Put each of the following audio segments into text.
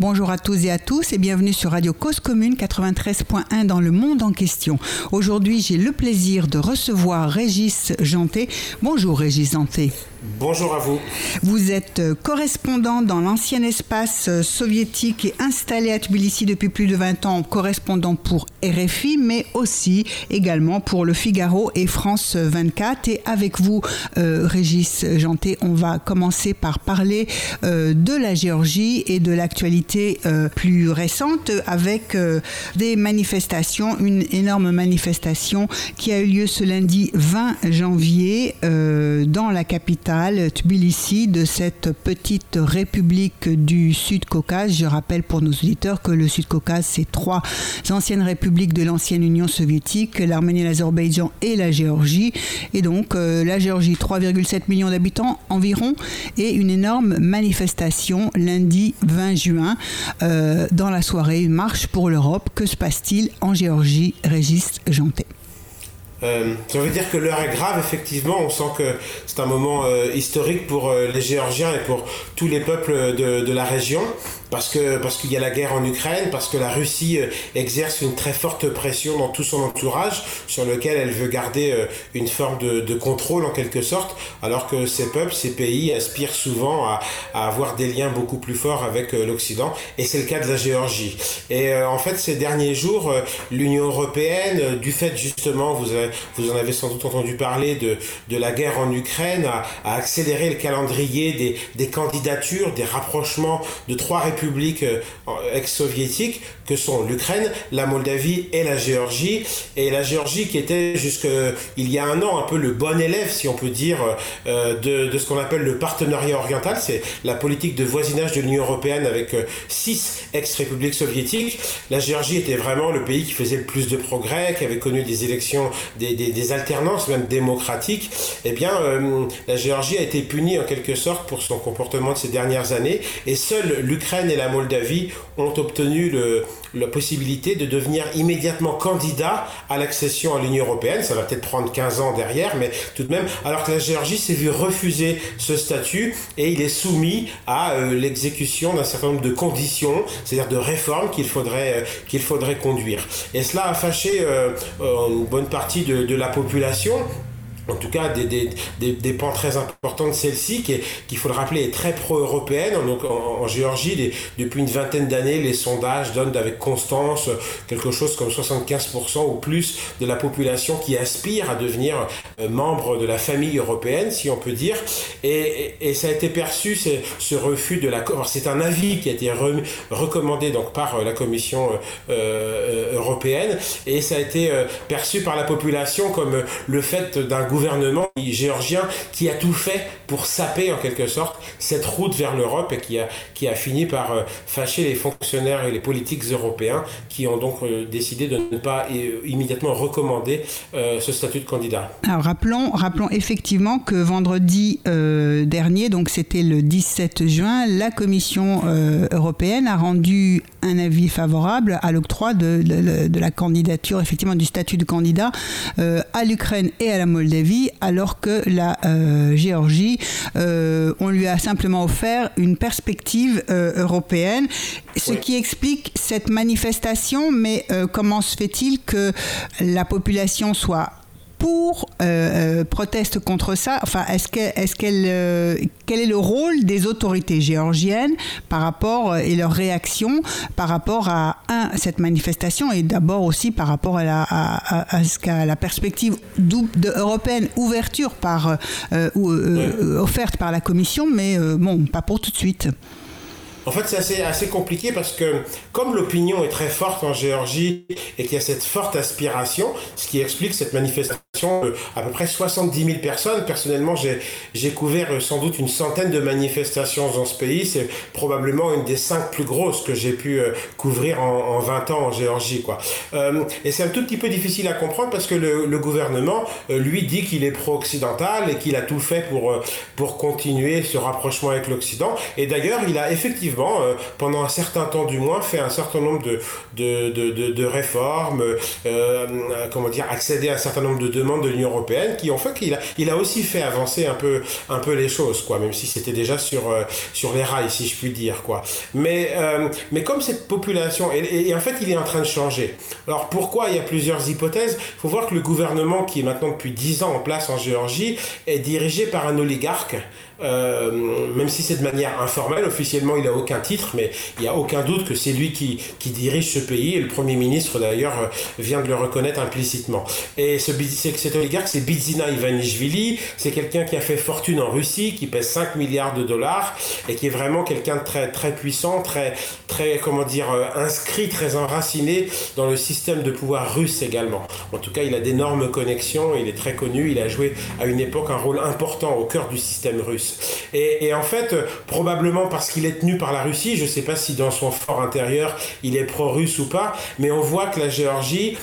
Bonjour à tous et à tous et bienvenue sur Radio Cause Commune 93.1 dans le monde en question. Aujourd'hui, j'ai le plaisir de recevoir Régis Janté. Bonjour Régis Janté. Bonjour à vous. Vous êtes euh, correspondant dans l'ancien espace euh, soviétique et installé à Tbilissi depuis plus de 20 ans, correspondant pour RFI, mais aussi également pour Le Figaro et France 24. Et avec vous, euh, Régis Janté, on va commencer par parler de la Géorgie et de l'actualité plus récente avec des manifestations, une énorme manifestation qui a eu lieu ce lundi 20 janvier dans la capitale Tbilissi, de cette petite république du Sud-Caucase. Je rappelle pour nos auditeurs que le Sud-Caucase, c'est trois anciennes républiques de l'ancienne Union soviétique, l'Arménie, l'Azerbaïdjan et la Géorgie. Et donc euh, la Géorgie, 3,7 millions d'habitants environ, et une énorme manifestation lundi 20 juin euh, dans la soirée, une marche pour l'Europe. Que se passe-t-il en Géorgie? Régis Janté euh, ça veut dire que l'heure est grave, effectivement. On sent que c'est un moment euh, historique pour euh, les Géorgiens et pour tous les peuples de, de la région parce que parce qu'il y a la guerre en Ukraine, parce que la Russie euh, exerce une très forte pression dans tout son entourage, sur lequel elle veut garder euh, une forme de, contrôle en quelque sorte, alors que ces peuples, ces pays aspirent souvent à, avoir des liens beaucoup plus forts avec euh, l'Occident, et c'est le cas de la Géorgie. Et en fait, ces derniers jours, l'Union européenne, du fait justement, vous vous en avez sans doute entendu parler de de la guerre en Ukraine, a, a accéléré le calendrier des des candidatures, des rapprochements de trois républiques républiques euh, ex-soviétiques que sont l'Ukraine, la Moldavie et la Géorgie. Et la Géorgie qui était jusqu'il y a un an un peu le bon élève, si on peut dire, euh, de, de ce qu'on appelle le partenariat oriental. C'est la politique de voisinage de l'Union européenne avec euh, six ex-républiques soviétiques. La Géorgie était vraiment le pays qui faisait le plus de progrès, qui avait connu des élections, des, des, des alternances même démocratiques. Eh bien, la Géorgie a été punie en quelque sorte pour son comportement de ces dernières années. Et seule l'Ukraine et la Moldavie ont obtenu la possibilité de devenir immédiatement candidat à l'accession à l'Union européenne. Ça va peut-être prendre 15 ans derrière, mais tout de même, alors que la Géorgie s'est vue refuser ce statut et il est soumis à euh, l'exécution d'un certain nombre de conditions, c'est-à-dire de réformes qu'il faudrait, euh, faudrait conduire. Et cela a fâché euh, une bonne partie de la population en tout cas des, des, des, des pans très importants de celle-ci, qui, qu'il faut le rappeler, est très pro-européenne. Donc en, en Géorgie, les, depuis une vingtaine d'années, les sondages donnent avec constance quelque chose comme 75% ou plus de la population qui aspire à devenir euh, membre de la famille européenne, si on peut dire. Et, et, et ça a été perçu, ce refus de l'accord. C'est un avis qui a été re, recommandé donc par euh, la Commission euh, européenne, et ça a été perçu par la population comme le fait d'un gouvernement gouvernement géorgien qui a tout fait pour saper en quelque sorte cette route vers l'Europe et qui a, qui a fini par euh, fâcher les fonctionnaires et les politiques européens qui ont donc euh, décidé de ne pas euh, immédiatement recommander ce statut de candidat. Alors rappelons, rappelons effectivement que vendredi dernier, donc c'était le 17 juin, la Commission européenne a rendu un avis favorable à l'octroi de, la candidature, effectivement du statut de candidat à l'Ukraine et à la Moldavie vie, alors que la euh, Géorgie, euh, on lui a simplement offert une perspective euh, européenne, ce oui. qui explique cette manifestation, mais comment se fait-il que la population soit pour euh, euh, proteste contre ça Enfin, est-ce que, est-ce qu'elle, euh, quel est le rôle des autorités géorgiennes par rapport euh, et leur réaction par rapport à un, cette manifestation et d'abord aussi par rapport à la, à, à, à, ce qu'à la perspective européenne ouverture par euh, ou, euh, oui. offerte par la Commission, mais euh, bon, pas pour tout de suite. En fait, c'est assez, compliqué parce que comme l'opinion est très forte en Géorgie et qu'il y a cette forte aspiration, ce qui explique cette manifestation de à peu près 70 000 personnes. Personnellement, j'ai couvert euh, sans doute une centaine de manifestations dans ce pays. C'est probablement une des cinq plus grosses que j'ai pu euh, couvrir en, en 20 ans en Géorgie. Quoi. Euh, et c'est un tout petit peu difficile à comprendre parce que le, le gouvernement, lui, dit qu'il est pro-occidental et qu'il a tout fait pour, pour continuer ce rapprochement avec l'Occident. Et d'ailleurs, il a effectivement effectivement, euh, pendant un certain temps du moins, fait un certain nombre de, de, de, réformes, euh, comment dire, accéder à un certain nombre de demandes demande de l'Union européenne qui ont fait qu'il a, il a aussi fait avancer un peu, un peu les choses, quoi, même si c'était déjà sur, euh, sur les rails, si je puis dire, quoi. Mais, euh, mais comme cette population, et, et, en fait, il est en train de changer. Alors pourquoi Il y a plusieurs hypothèses? Il faut voir que le gouvernement qui est maintenant depuis 10 ans en place en Géorgie est dirigé par un oligarque euh, même si c'est de manière informelle, officiellement il n'a aucun titre, mais il n'y a aucun doute que c'est lui qui, dirige ce pays, et le Premier ministre d'ailleurs euh, vient de le reconnaître implicitement. Et ce, cet oligarque, c'est Bidzina Ivanishvili, c'est quelqu'un qui a fait fortune en Russie, qui pèse 5 milliards de dollars, et qui est vraiment quelqu'un de très, puissant, très, euh, inscrit, très enraciné dans le système de pouvoir russe également. En tout cas, il a d'énormes connexions, il est très connu, il a joué à une époque un rôle important au cœur du système russe. Et, en fait, probablement parce qu'il est tenu par la Russie, je ne sais pas si dans son fort intérieur il est pro-russe ou pas, mais on voit que la Géorgie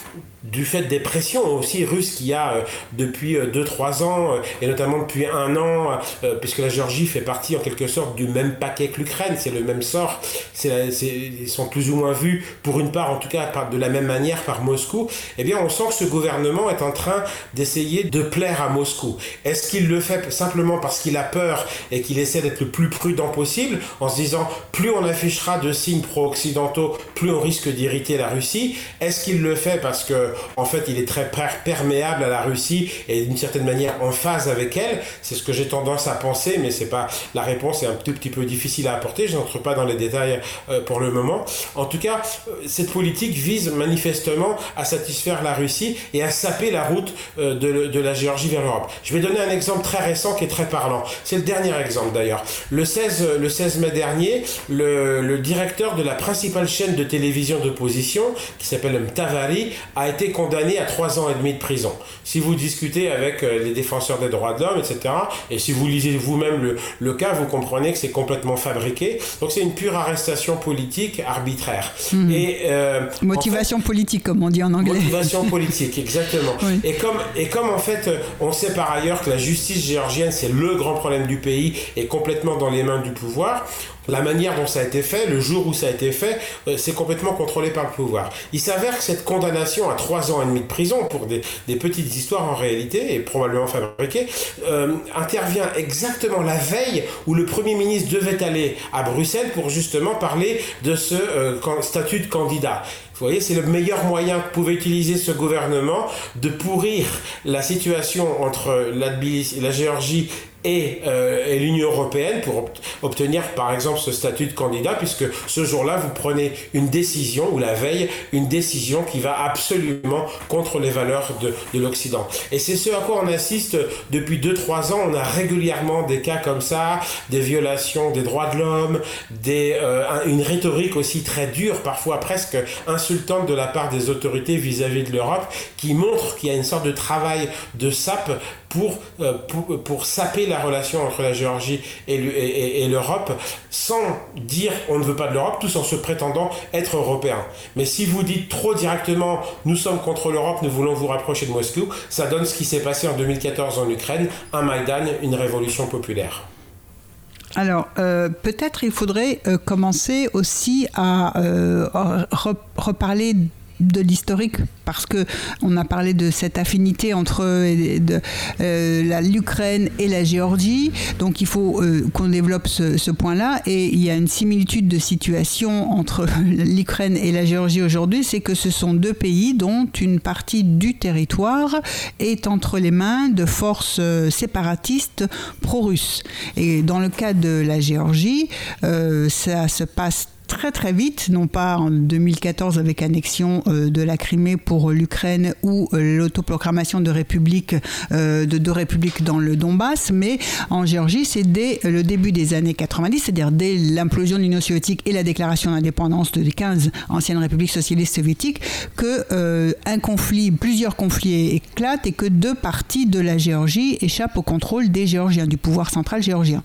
du fait des pressions aussi russes qu'il y a euh, depuis 2-3 euh, ans, euh, et notamment depuis un an, puisque la Géorgie fait partie en quelque sorte du même paquet que l'Ukraine, c'est le même sort, ils sont plus ou moins vus, pour une part en tout cas de la même manière par Moscou, eh bien on sent que ce gouvernement est en train d'essayer de plaire à Moscou. Est-ce qu'il le fait simplement parce qu'il a peur et qu'il essaie d'être le plus prudent possible, en se disant plus on affichera de signes pro-occidentaux, plus on risque d'irriter la Russie? Est-ce qu'il le fait parce que en fait, il est très perméable à la Russie et d'une certaine manière en phase avec elle. C'est ce que j'ai tendance à penser, mais c'est pas la réponse est un tout petit peu difficile à apporter. Je n'entre pas dans les détails euh, pour le moment. En tout cas, euh, cette politique vise manifestement à satisfaire la Russie et à saper la route euh, de, la Géorgie vers l'Europe. Je vais donner un exemple très récent qui est très parlant. C'est le dernier exemple d'ailleurs. Le 16, le 16 mai dernier, le, le directeur de la principale chaîne de télévision d'opposition, qui s'appelle Mtavari, a été condamné à trois ans et demi de prison. Si vous discutez avec euh, les défenseurs des droits de l'homme, etc., et si vous lisez vous-même le, le, cas, vous comprenez que c'est complètement fabriqué. Donc c'est une pure arrestation politique arbitraire. Hmm. Et, euh, motivation politique, comme on dit en anglais. Motivation politique, exactement. Et, comme, et comme en fait, on sait par ailleurs que la justice géorgienne, c'est le grand problème du pays, est complètement dans les mains du pouvoir, la manière dont ça a été fait, le jour où ça a été fait, euh, c'est complètement contrôlé par le pouvoir. Il s'avère que cette condamnation à trois ans et demi de prison pour des, petites histoires en réalité, et probablement fabriquées, euh, intervient exactement la veille où le Premier ministre devait aller à Bruxelles pour justement parler de ce euh, statut de candidat. Vous voyez, c'est le meilleur moyen que pouvait utiliser ce gouvernement de pourrir la situation entre la, la Géorgie euh, et, l'Union européenne pour obtenir par exemple ce statut de candidat, puisque ce jour-là, vous prenez une décision, ou la veille, une décision qui va absolument contre les valeurs de, de l'Occident. Et c'est ce à quoi on assiste depuis 2-3 ans. On a régulièrement des cas comme ça, des violations des droits de l'homme, des, euh, une rhétorique aussi très dure, parfois presque insultante de la part des autorités vis-à-vis -vis de l'Europe, qui montre qu'il y a une sorte de travail de sape euh, pour, pour, saper la relation entre la Géorgie et l'Europe sans dire on ne veut pas de l'Europe, tous en se prétendant être européens. Mais si vous dites trop directement nous sommes contre l'Europe, nous voulons vous rapprocher de Moscou, ça donne ce qui s'est passé en 2014 en Ukraine, un Maïdan, une révolution populaire. Alors, euh, peut-être il faudrait euh, commencer aussi à reparler de l'historique parce que on a parlé de cette affinité entre euh, l'Ukraine et la Géorgie. Donc il faut euh, qu'on développe ce, point-là. Et il y a une similitude de situation entre l'Ukraine et la Géorgie aujourd'hui c'est que ce sont deux pays dont une partie du territoire est entre les mains de forces euh, séparatistes pro-russes. Et dans le cas de la Géorgie ça se passe très très vite, non pas en 2014 avec annexion euh, de la Crimée pour l'Ukraine ou euh, l'autoproclamation de euh, de deux républiques dans le Donbass, mais en Géorgie, c'est dès le début des années 90, c'est-à-dire dès l'implosion de l'Union soviétique et la déclaration d'indépendance des 15 anciennes républiques socialistes soviétiques, que plusieurs conflits éclatent et que deux parties de la Géorgie échappent au contrôle des Géorgiens, du pouvoir central géorgien.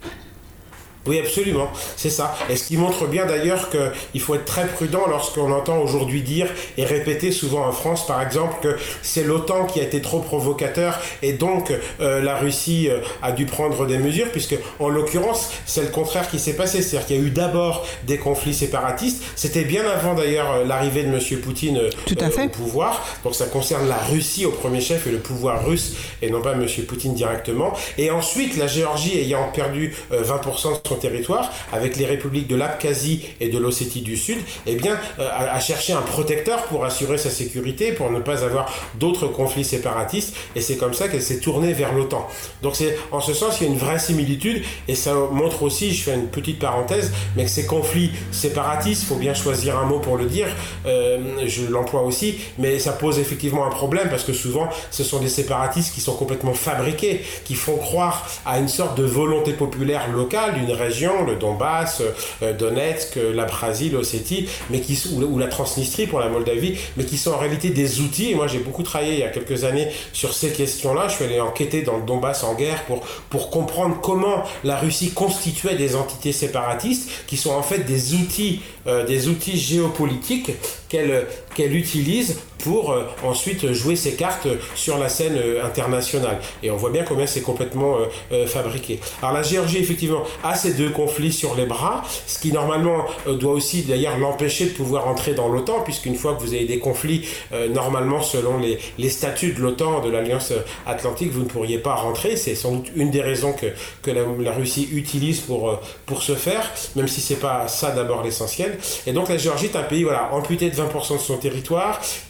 Oui, absolument, c'est ça. Et ce qui montre bien d'ailleurs qu'il faut être très prudent lorsqu'on entend aujourd'hui dire et répéter souvent en France, par exemple, que c'est l'OTAN qui a été trop provocateur et donc euh, la Russie euh, a dû prendre des mesures, puisque en l'occurrence, c'est le contraire qui s'est passé. C'est-à-dire qu'il y a eu d'abord des conflits séparatistes. C'était bien avant d'ailleurs euh, l'arrivée de M. Poutine Tout à fait. au pouvoir. Donc ça concerne la Russie au premier chef et le pouvoir russe et non pas M. Poutine directement. Et ensuite, la Géorgie ayant perdu 20% de son territoire, avec les républiques de l'Abkhazie et de l'Ossétie du Sud, eh bien, a, a cherché un protecteur pour assurer sa sécurité, pour ne pas avoir d'autres conflits séparatistes. Et c'est comme ça qu'elle s'est tournée vers l'OTAN. Donc c'est en ce sens il y a une vraie similitude et ça montre aussi, je fais une petite parenthèse, mais que ces conflits séparatistes, faut bien choisir un mot pour le dire, euh, je l'emploie aussi, mais ça pose effectivement un problème parce que souvent ce sont des séparatistes qui sont complètement fabriqués, qui font croire à une sorte de volonté populaire locale d'une région, le Donbass, euh, Donetsk, la Brasil, l'Ossétie, mais qui ou, la Transnistrie pour la Moldavie, mais qui sont en réalité des outils. Et moi j'ai beaucoup travaillé il y a quelques années sur ces questions-là. Je suis allé enquêter dans le Donbass en guerre pour, pour comprendre comment la Russie constituait des entités séparatistes qui sont en fait des outils, euh, des outils géopolitiques qu'elle qu'elle utilise pour euh, ensuite jouer ses cartes sur la scène euh, internationale. Et on voit bien combien c'est complètement fabriqué. Alors la Géorgie, effectivement, a ces deux conflits sur les bras, ce qui normalement doit aussi d'ailleurs l'empêcher de pouvoir entrer dans l'OTAN, puisqu'une fois que vous avez des conflits, normalement, selon les, statuts de l'OTAN, de l'Alliance Atlantique, vous ne pourriez pas rentrer. C'est sans doute une des raisons que, la, Russie utilise pour, pour ce faire, même si c'est pas ça d'abord l'essentiel. Et donc la Géorgie est un pays voilà, amputé de 20% de son territoire,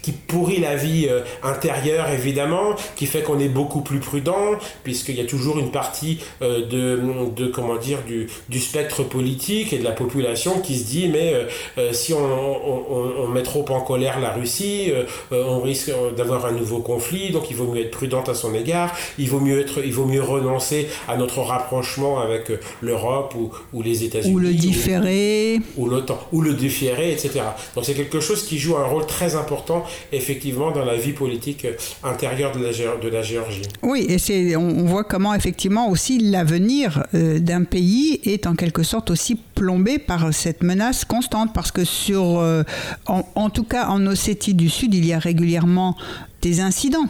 qui pourrit la vie euh, intérieure évidemment, qui fait qu'on est beaucoup plus prudent, puisqu'il y a toujours une partie euh, de, de, comment dire, du, du, spectre politique et de la population qui se dit mais euh, si on, on, on, met trop en colère la Russie, on risque d'avoir un nouveau conflit, donc il vaut mieux être prudent à son égard, il vaut mieux, être, il vaut mieux renoncer à notre rapprochement avec l'Europe ou, ou, les États-Unis. Ou le différer. Ou, l'OTAN, ou le différer, etc. Donc c'est quelque chose qui joue un rôle très important, effectivement, dans la vie politique intérieure de la, de la Géorgie. Oui, et c'est, on voit comment, effectivement, aussi l'avenir euh, d'un pays est en quelque sorte aussi plombé par cette menace constante, parce que sur, euh, en, en tout cas en Ossétie du Sud, il y a régulièrement des incidents.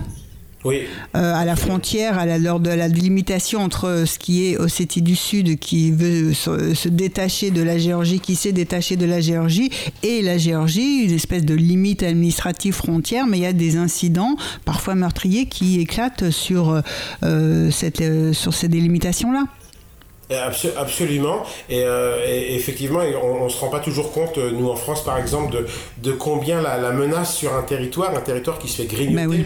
Oui. Euh, à la frontière, à l'heure de la délimitation entre ce qui est Ossétie du Sud, qui veut se, se, détacher de la Géorgie, qui s'est détaché de la Géorgie, et la Géorgie, une espèce de limite administrative frontière, mais il y a des incidents, parfois meurtriers, qui éclatent sur, euh, cette, euh, sur ces délimitations-là. Absolument. Et, euh, et, effectivement, on ne se rend pas toujours compte, nous en France par exemple, de, de combien la, la, menace sur un territoire, un territoire qui se fait grignoter. Oui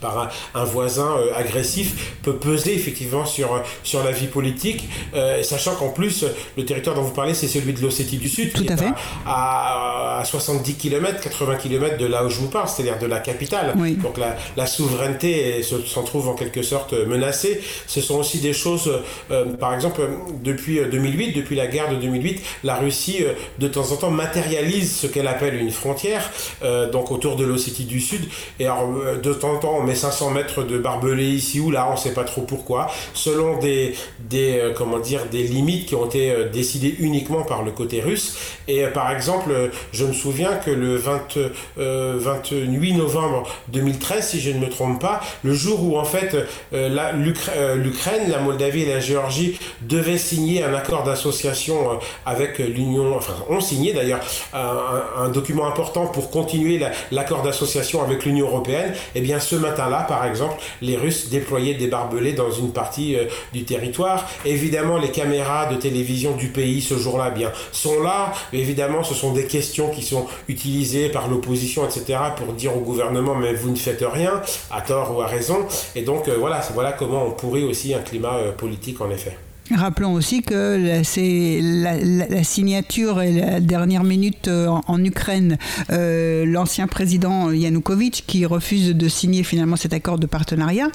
par un, un voisin euh, agressif peut peser effectivement sur, sur la vie politique, euh, sachant qu'en plus, le territoire dont vous parlez, c'est celui de l'Ossétie du Sud, Tout qui à est fait. À, à, 70 km, 80 km de là où je vous parle, c'est-à-dire de la capitale. Oui. Donc la, la souveraineté s'en trouve en quelque sorte menacée. Ce sont aussi des choses, euh, par exemple, depuis 2008, depuis la guerre de 2008, la Russie, euh, de temps en temps, matérialise ce qu'elle appelle une frontière, euh, donc autour de l'Ossétie du Sud. Et alors, de temps en temps, met 500 mètres de barbelés ici ou là, on ne sait pas trop pourquoi, selon des, des, euh, comment dire, des limites qui ont été euh, décidées uniquement par le côté russe. Et euh, par exemple, je me souviens que le 20, euh, 28 novembre 2013, si je ne me trompe pas, le jour où en fait l'Ukraine, la Moldavie et la Géorgie devaient signer un accord d'association avec l'Union, enfin ont signé d'ailleurs un, document important pour continuer l'accord la, d'association avec l'Union européenne, et eh bien ce matin-là, par exemple, les Russes déployaient des barbelés dans une partie euh, du territoire. Évidemment, les caméras de télévision du pays ce jour-là, bien, sont là. Évidemment, ce sont des questions qui sont utilisées par l'opposition, etc., pour dire au gouvernement, mais vous ne faites rien, à tort ou à raison. Et donc, euh, voilà, voilà comment on pourrit aussi un climat euh, politique, en effet. Rappelons aussi que c'est la, la, la, signature et la dernière minute en, en Ukraine, euh, l'ancien président Yanukovych qui refuse de signer finalement cet accord de partenariat,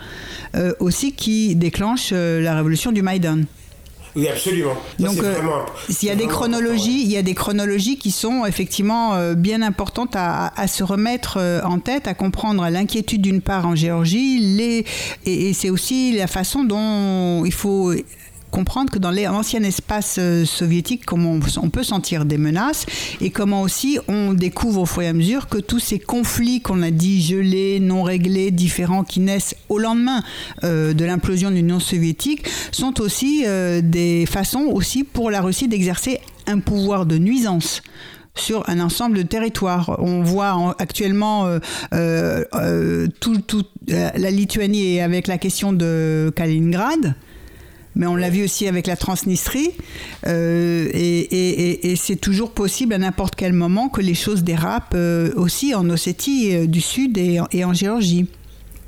euh, aussi qui déclenche euh, la révolution du Maïdan. Oui, absolument. Ça, Donc, euh, vraiment, il y a des chronologies, ouais. il y a des chronologies qui sont effectivement euh, bien importantes à, à, se remettre euh, en tête, à comprendre l'inquiétude d'une part en Géorgie, les, et, et c'est aussi la façon dont il faut comprendre que dans l'ancien espace euh, soviétique, comment on, peut sentir des menaces et comment aussi on découvre au fur et à mesure que tous ces conflits qu'on a dit gelés, non réglés, différents, qui naissent au lendemain euh, de l'implosion de l'Union soviétique, sont aussi euh, des façons aussi pour la Russie d'exercer un pouvoir de nuisance sur un ensemble de territoires. On voit actuellement tout, la Lituanie avec la question de Kaliningrad mais on l'a vu aussi avec la Transnistrie, euh, et, c'est toujours possible à n'importe quel moment que les choses dérapent euh, aussi en Ossétie euh, du Sud et en Géorgie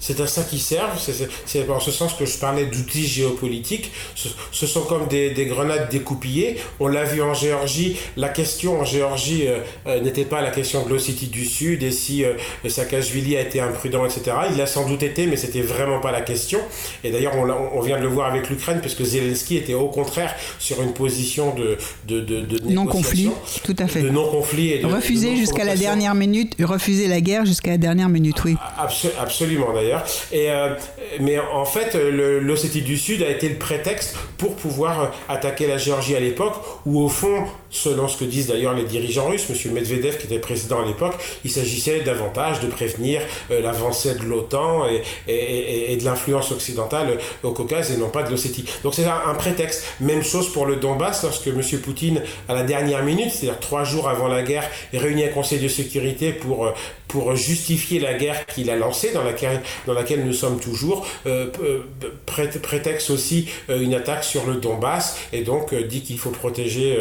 c'est à ça qu'ils servent. C'est en ce sens que je parlais d'outils géopolitiques. Ce, sont comme des, grenades découpillées. On l'a vu en Géorgie. La question en Géorgie euh, euh, n'était pas la question de l'Ossétie du Sud et si euh, Saakashvili a été imprudent, etc. Il l'a sans doute été, mais c'était vraiment pas la question. Et d'ailleurs, on, on, vient de le voir avec l'Ukraine, puisque Zelensky était au contraire sur une position de, de, de, non-conflit, tout à fait. De non-conflit. Et refuser jusqu'à la dernière minute, refuser la guerre jusqu'à la dernière minute, oui. absolument, d'ailleurs. Euh, mais en fait, l'Ossétie du Sud a été le prétexte pour pouvoir attaquer la Géorgie à l'époque, où au fond, selon ce que disent d'ailleurs les dirigeants russes, M. Medvedev qui était président à l'époque, il s'agissait davantage de prévenir euh, l'avancée de l'OTAN et, de l'influence occidentale au Caucase et non pas de l'Ossétie. Donc c'est un, prétexte. Même chose pour le Donbass, lorsque M. Poutine, à la dernière minute, c'est-à-dire trois jours avant la guerre, réunit un conseil de sécurité pour, euh, pour justifier la guerre qu'il a lancée, dans laquelle, dans laquelle nous sommes toujours, euh, prétexte aussi une attaque sur le Donbass et donc dit qu'il faut protéger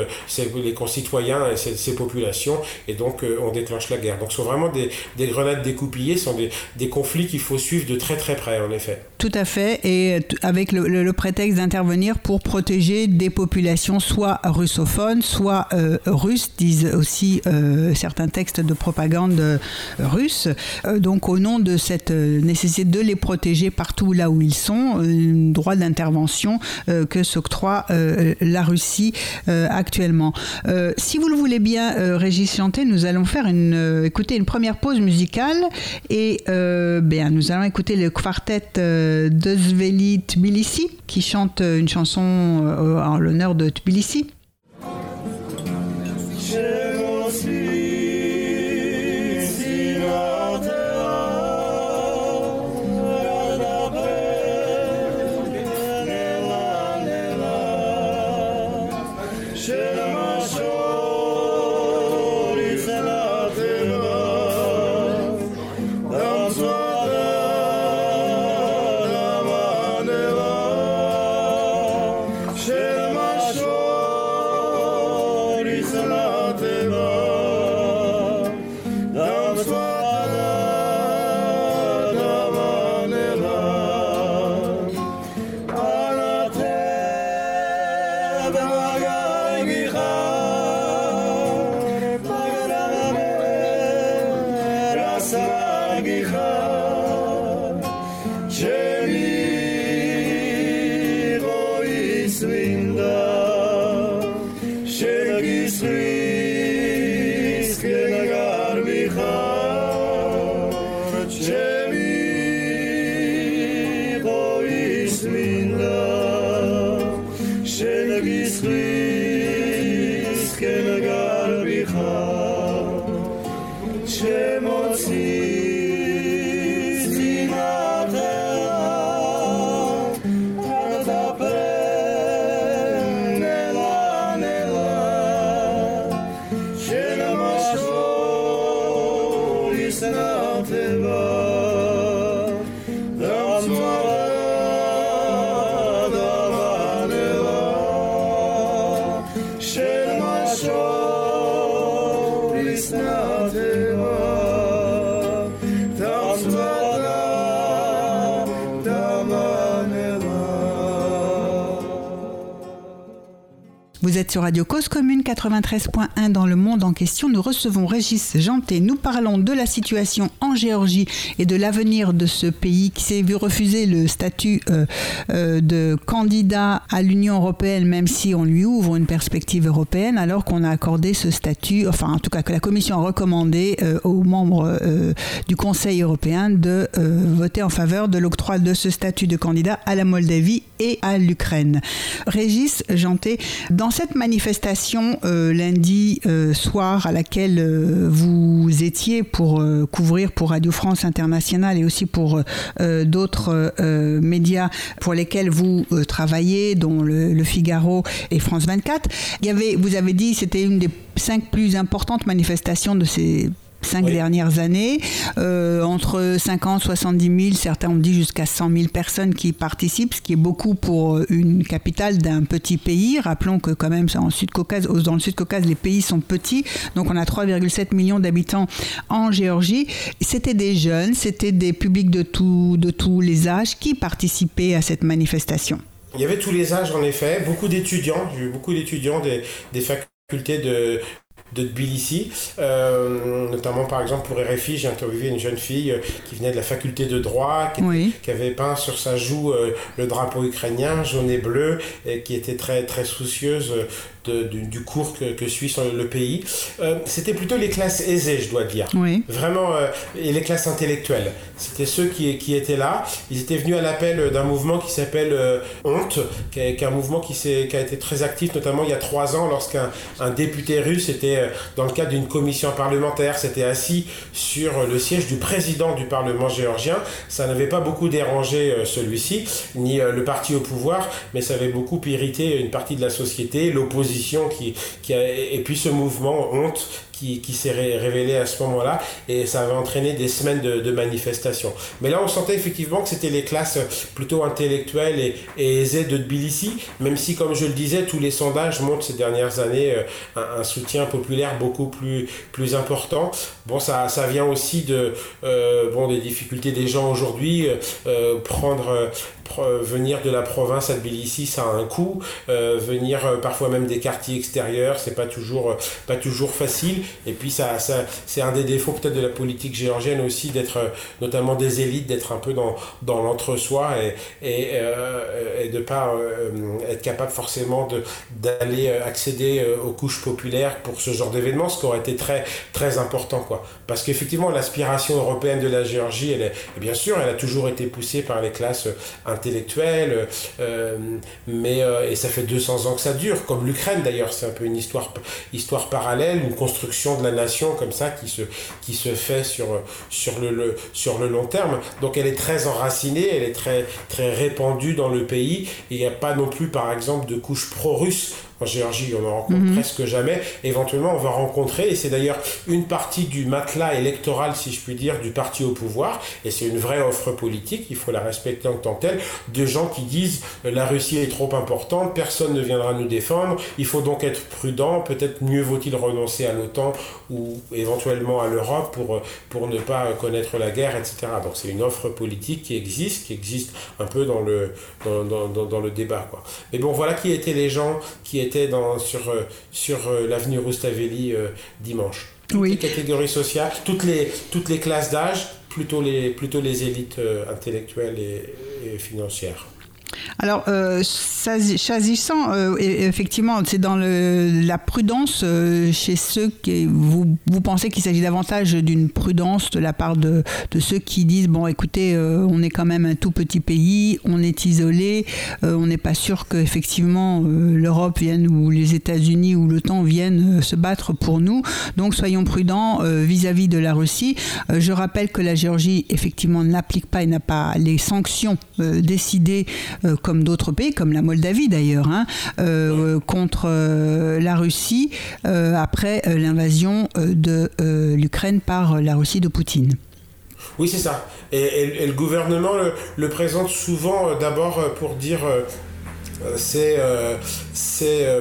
les concitoyens et ces, populations, et donc euh, on déclenche la guerre. Donc ce sont vraiment des, des grenades découpillées, ce sont des, des conflits qu'il faut suivre de très très près, en effet. Tout à fait, et avec le, prétexte d'intervenir pour protéger des populations soit russophones, soit euh, russes, disent aussi euh, certains textes de propagande russe. donc au nom de cette nécessité de les protéger partout là où ils sont, droit d'intervention que s'octroie la Russie actuellement. Si vous le voulez bien, Régis Chanté, nous allons faire une, écouter une première pause musicale et bien, nous allons écouter le quartet de Tbilisi, qui chante une chanson euh, en l'honneur de Tbilisi. Salut. Sur Radio Cause Commune 93.1 dans le monde en question. Nous recevons Régis Janté. Nous parlons de la situation en Géorgie et de l'avenir de ce pays qui s'est vu refuser le statut euh, euh, de candidat à l'Union européenne, même si on lui ouvre une perspective européenne, alors qu'on a accordé ce statut, enfin en tout cas que la Commission a recommandé euh, aux membres du Conseil européen de voter en faveur de l'octroi de ce statut de candidat à la Moldavie et à l'Ukraine. Régis Janté, dans cette manifestation lundi soir à laquelle vous étiez pour couvrir pour Radio France Internationale et aussi pour d'autres médias pour lesquels vous travaillez, dont le, le, Figaro et France 24, il y avait, vous avez dit, c'était une des cinq plus importantes manifestations de ces cinq dernières années. Euh, entre 50 70 000, certains ont dit jusqu'à 100 000 personnes qui participent, ce qui est beaucoup pour une capitale d'un petit pays. Rappelons que quand même en Sud -Caucase, dans le Sud-Caucase, les pays sont petits. Donc on a 3,7 millions d'habitants en Géorgie. C'était des jeunes, c'était des publics de, tout, de tous les âges qui participaient à cette manifestation. Il y avait tous les âges en effet, beaucoup d'étudiants, j'ai eu beaucoup d'étudiants des, des facultés de, de Tbilissi. Euh, notamment, par exemple, pour RFI, j'ai interviewé une jeune fille euh, qui venait de la faculté de droit, qui, avait peint sur sa joue euh, le drapeau ukrainien, jaune et bleu, et qui était très, très soucieuse du, cours que, suit le pays. Euh, c'était plutôt les classes aisées, je dois dire. Vraiment, euh, et les classes intellectuelles. C'était ceux qui, qui, étaient là. Ils étaient venus à l'appel d'un mouvement qui s'appelle euh, Honte, qui est, un mouvement qui, qui, a été très actif, notamment il y a trois ans, lorsqu'un un député russe était, dans le cadre d'une commission parlementaire, s'était assis sur le siège du président du Parlement géorgien. Ça n'avait pas beaucoup dérangé celui-ci, ni le parti au pouvoir, mais ça avait beaucoup irrité une partie de la société, l'opposition qui, qui a, et puis ce mouvement honte qui, s'est révélé à ce moment-là et ça avait entraîné des semaines de, manifestations. Mais là, on sentait effectivement que c'était les classes plutôt intellectuelles et, aisées de Tbilissi, même si, comme je le disais, tous les sondages montrent ces dernières années euh, un, soutien populaire beaucoup plus, plus important. Bon, ça, ça vient aussi de, euh, bon, des difficultés des gens aujourd'hui. Euh, prendre venir de la province à Tbilissi, ça a un coût. venir parfois même des quartiers extérieurs, c'est pas toujours, pas toujours facile. Et puis, ça, ça c'est un des défauts peut-être de la politique géorgienne aussi, d'être notamment des élites, d'être un peu dans, dans l'entre-soi et, et, euh, et de pas euh, être capable forcément d'aller accéder euh, aux couches populaires pour ce genre d'événement, ce qui aurait été très, très important. Quoi. Parce qu'effectivement, l'aspiration européenne de la Géorgie, elle est, bien sûr, elle a toujours été poussée par les classes intellectuelles, mais, et ça fait 200 ans que ça dure, comme l'Ukraine d'ailleurs, c'est un peu une histoire, histoire parallèle, une construction de la nation comme ça qui se, qui se fait sur, sur, le, sur le long terme. Donc elle est très enracinée, elle est très, très répandue dans le pays. il n'y a pas non plus, par exemple, de couche pro-russe en Géorgie, on en rencontre mhm. presque jamais. Éventuellement, on va rencontrer, et c'est d'ailleurs une partie du matelas électoral, si je puis dire, du parti au pouvoir, et c'est une vraie offre politique, il faut la respecter en tant que telle, de gens qui disent euh, la Russie est trop importante, personne ne viendra nous défendre, il faut donc être prudent, peut-être mieux vaut-il renoncer à l'OTAN ou éventuellement à l'Europe pour, euh, pour ne pas connaître la guerre, etc. Donc c'est une offre politique qui existe, qui existe un peu dans le, dans, dans, dans, le débat. Quoi. Mais bon, voilà qui étaient les gens qui étaient dans, sur, euh, sur euh, l'avenue Roustavelli euh, dimanche. Toutes les catégories sociales, toutes les, toutes les classes d'âge, plutôt les, plutôt les élites intellectuelles et financières. Alors, euh, euh, effectivement, c'est dans la prudence euh, chez ceux qui. Vous, pensez qu'il s'agit davantage d'une prudence de la part de, ceux qui disent bon, écoutez, euh, on est quand même un tout petit pays, on est isolé, on n'est pas sûr qu'effectivement l'Europe vienne ou les États-Unis ou l'OTAN viennent se battre pour nous. Donc, soyons prudents vis-à-vis -vis de la Russie. je rappelle que la Géorgie, effectivement, n'applique pas et n'a pas les sanctions décidées euh, comme d'autres pays, comme la Moldavie d'ailleurs, hein, euh, contre euh, la Russie après l'invasion de l'Ukraine par la Russie de Poutine. Oui, c'est ça. Et, le gouvernement le, présente souvent d'abord pour dire c'est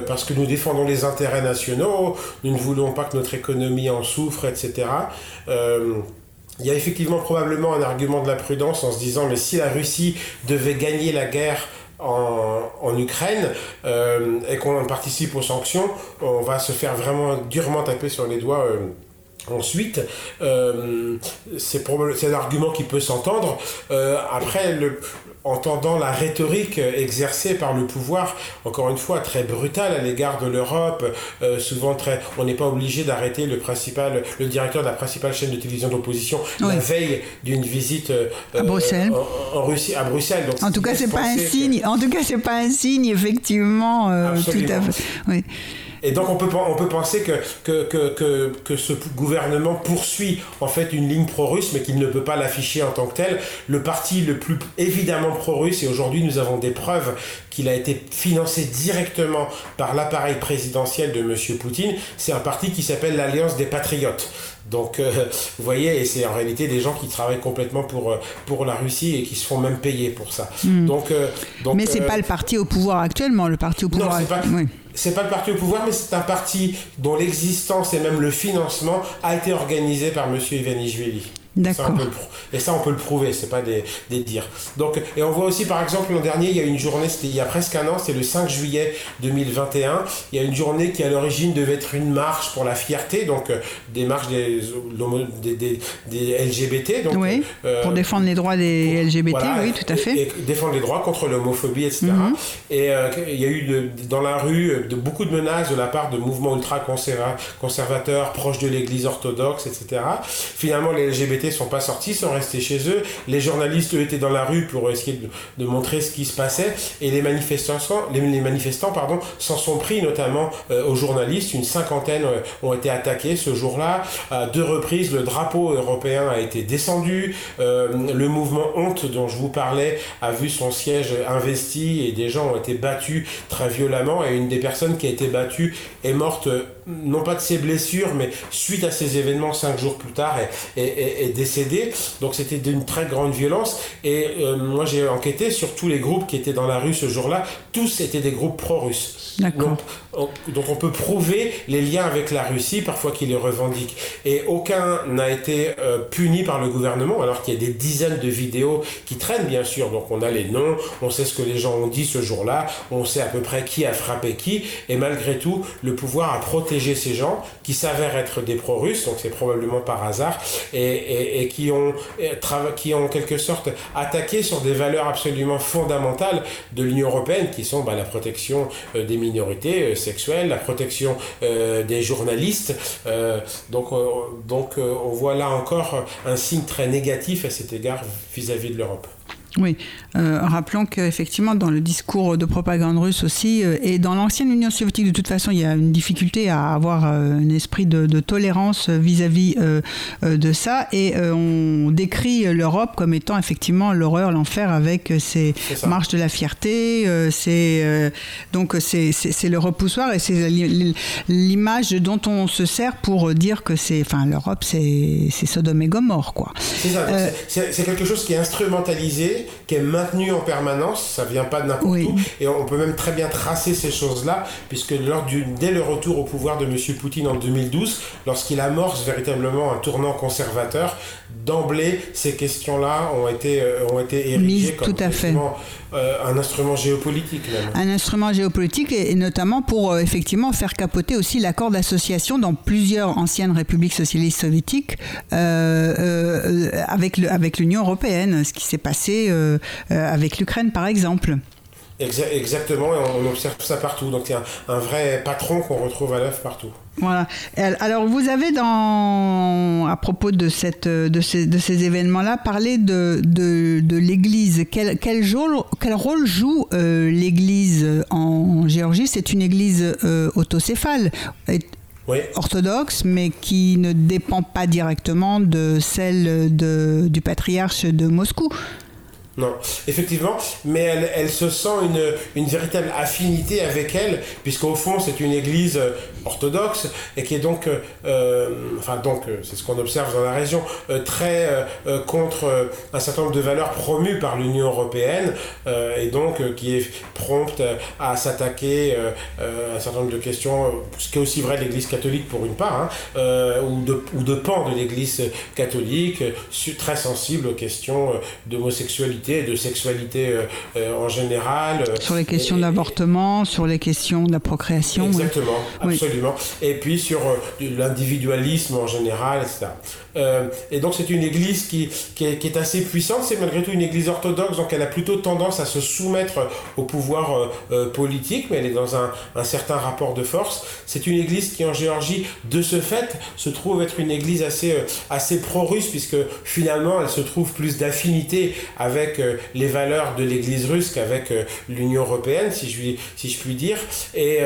parce que nous défendons les intérêts nationaux, nous ne voulons pas que notre économie en souffre, etc. Il y a effectivement probablement un argument de la prudence en se disant mais si la Russie devait gagner la guerre en, en Ukraine et qu'on participe aux sanctions, on va se faire vraiment durement taper sur les doigts. Ensuite, euh, c'est l'argument qui peut s'entendre. après, le, entendant la rhétorique exercée par le pouvoir, encore une fois très brutale à l'égard de l'Europe, euh, souvent très, on n'est pas obligé d'arrêter le principal, le directeur de la principale chaîne de télévision d'opposition la veille d'une visite euh, à Bruxelles. En, Russie, à Bruxelles. en tout cas, c'est pas un signe. En tout cas, c'est pas un signe, effectivement. Euh, tout à fait. Oui. Et donc on peut, on peut penser que, que, que, que, ce gouvernement poursuit en fait une ligne pro-russe, mais qu'il ne peut pas l'afficher en tant que tel. Le parti le plus évidemment pro-russe, et aujourd'hui nous avons des preuves qu'il a été financé directement par l'appareil présidentiel de M. Poutine, c'est un parti qui s'appelle l'Alliance des Patriotes. Donc, euh, vous voyez, et c'est en réalité des gens qui travaillent complètement pour, euh, pour la Russie et qui se font même payer pour ça. Hmm. Donc, euh, donc, Mais c'est pas le parti au pouvoir actuellement, le parti au pouvoir. Non, c'est pas, pas le parti au pouvoir, mais c'est un parti dont l'existence et même le financement a été organisé par M. Ivanishvili. D'accord. Et ça, on peut le prouver, c'est pas des, des dires. Donc, et on voit aussi, par exemple, l'an dernier, il y a une journée, c'était il y a presque un an, c'est le 5 juillet 2021. Il y a une journée qui, à l'origine, devait être une marche pour la fierté, donc euh, des marches des, des, des, LGBT. Donc, oui, euh, pour défendre les droits des LGBT, oui, tout à fait. Et, défendre les droits contre l'homophobie, etc. Et mhm. euh, il y a eu de, dans la rue de, beaucoup de menaces de la part de mouvements ultra-conservateurs, proches de l'église orthodoxe, etc. Finalement, les LGBT sont pas sortis, sont restés chez eux. Les journalistes, eux, étaient dans la rue pour essayer de, montrer ce qui se passait. Et les manifestants, les, manifestants pardon, s'en sont pris notamment euh, aux journalistes. Une cinquantaine euh, ont été attaqués ce jour-là. À deux reprises, le drapeau européen a été descendu. Euh, le mouvement Honte, dont je vous parlais, a vu son siège investi et des gens ont été battus très violemment. Et une des personnes qui a été battue est morte non pas de ses blessures, mais suite à ces événements cinq jours plus tard, est, décédé. Donc c'était d'une très grande violence. Et euh, moi j'ai enquêté sur tous les groupes qui étaient dans la rue ce jour-là. Tous étaient des groupes pro-russes. Donc, donc, on peut prouver les liens avec la Russie, parfois qu'ils les revendiquent. Et aucun n'a été euh, puni par le gouvernement, alors qu'il y a des dizaines de vidéos qui traînent, bien sûr. Donc on a les noms, on sait ce que les gens ont dit ce jour-là, on sait à peu près qui a frappé qui. Et malgré tout, le pouvoir a protégé ces gens qui s'avèrent être des pro-russes, donc c'est probablement par hasard, et, et, qui, ont, qui ont en quelque sorte attaqué sur des valeurs absolument fondamentales de l'Union européenne, qui sont bah, la protection euh, des minorités euh, sexuelles, la protection euh, des journalistes. donc, donc on voit là encore un signe très négatif à cet égard vis à -vis de l'Europe. Oui, euh, rappelons qu'effectivement, dans le discours de propagande russe aussi, euh, et dans l'ancienne Union soviétique, de toute façon, il y a une difficulté à avoir euh, un esprit de, tolérance vis-à-vis de ça, et on décrit l'Europe comme étant effectivement l'horreur, l'enfer, avec ses marches de la fierté, c'est donc c'est le repoussoir, et c'est l'image dont on se sert pour dire que c'est, enfin, l'Europe, c'est Sodome et Gomorre, quoi. C'est ça, c'est quelque chose qui est instrumentalisé qui est maintenu en permanence, ça vient pas de n'importe où, et on peut même très bien tracer ces choses-là, puisque lors du, dès le retour au pouvoir de M. Poutine en 2012, lorsqu'il amorce véritablement un tournant conservateur, d'emblée, ces questions-là ont été, euh, ont été érigées comme tout à fait. Euh, un instrument géopolitique. Un instrument géopolitique, et, notamment pour euh, effectivement faire capoter aussi l'accord d'association dans plusieurs anciennes républiques socialistes soviétiques avec l'Union européenne, ce qui s'est passé avec l'Ukraine par exemple. Exactement, on observe ça partout. Donc a un vrai patron qu'on retrouve à l'œuvre partout. Voilà. Alors vous avez dans à propos de cette de ces, de ces événements-là parlé de, de, de l'Église. Quel, quel, quel, rôle joue euh, l'Église en Géorgie? C'est une Église euh, autocéphale. orthodoxe, mais qui ne dépend pas directement de celle de, du patriarche de Moscou. Non, effectivement, mais elle, elle se sent une, une, véritable affinité avec elle, puisqu'au fond, c'est une église euh, orthodoxe et qui est donc, euh, euh, enfin, donc, c'est ce qu'on observe dans la région, très contre un certain nombre de valeurs promues par l'Union européenne et donc qui est prompte à s'attaquer à un certain nombre de questions, ce qui est aussi vrai de l'église catholique pour une part, hein, ou, de, ou de pans de l'église catholique, très sensible aux questions d'homosexualité sexualité, de sexualité en général. Sur les questions d'avortement, sur les questions de la procréation. Exactement, absolument. Et puis sur l'individualisme en général, etc. et donc c'est une église qui, qui, est, assez puissante, c'est malgré tout une église orthodoxe, donc elle a plutôt tendance à se soumettre au pouvoir politique, mais elle est dans un, un certain rapport de force. C'est une église qui en Géorgie, de ce fait, se trouve être une église assez, euh, assez pro-russe, puisque finalement, elle se trouve plus d'affinité avec euh, les valeurs de l'église russe qu'avec euh, l'Union européenne, si je, si je puis dire, et,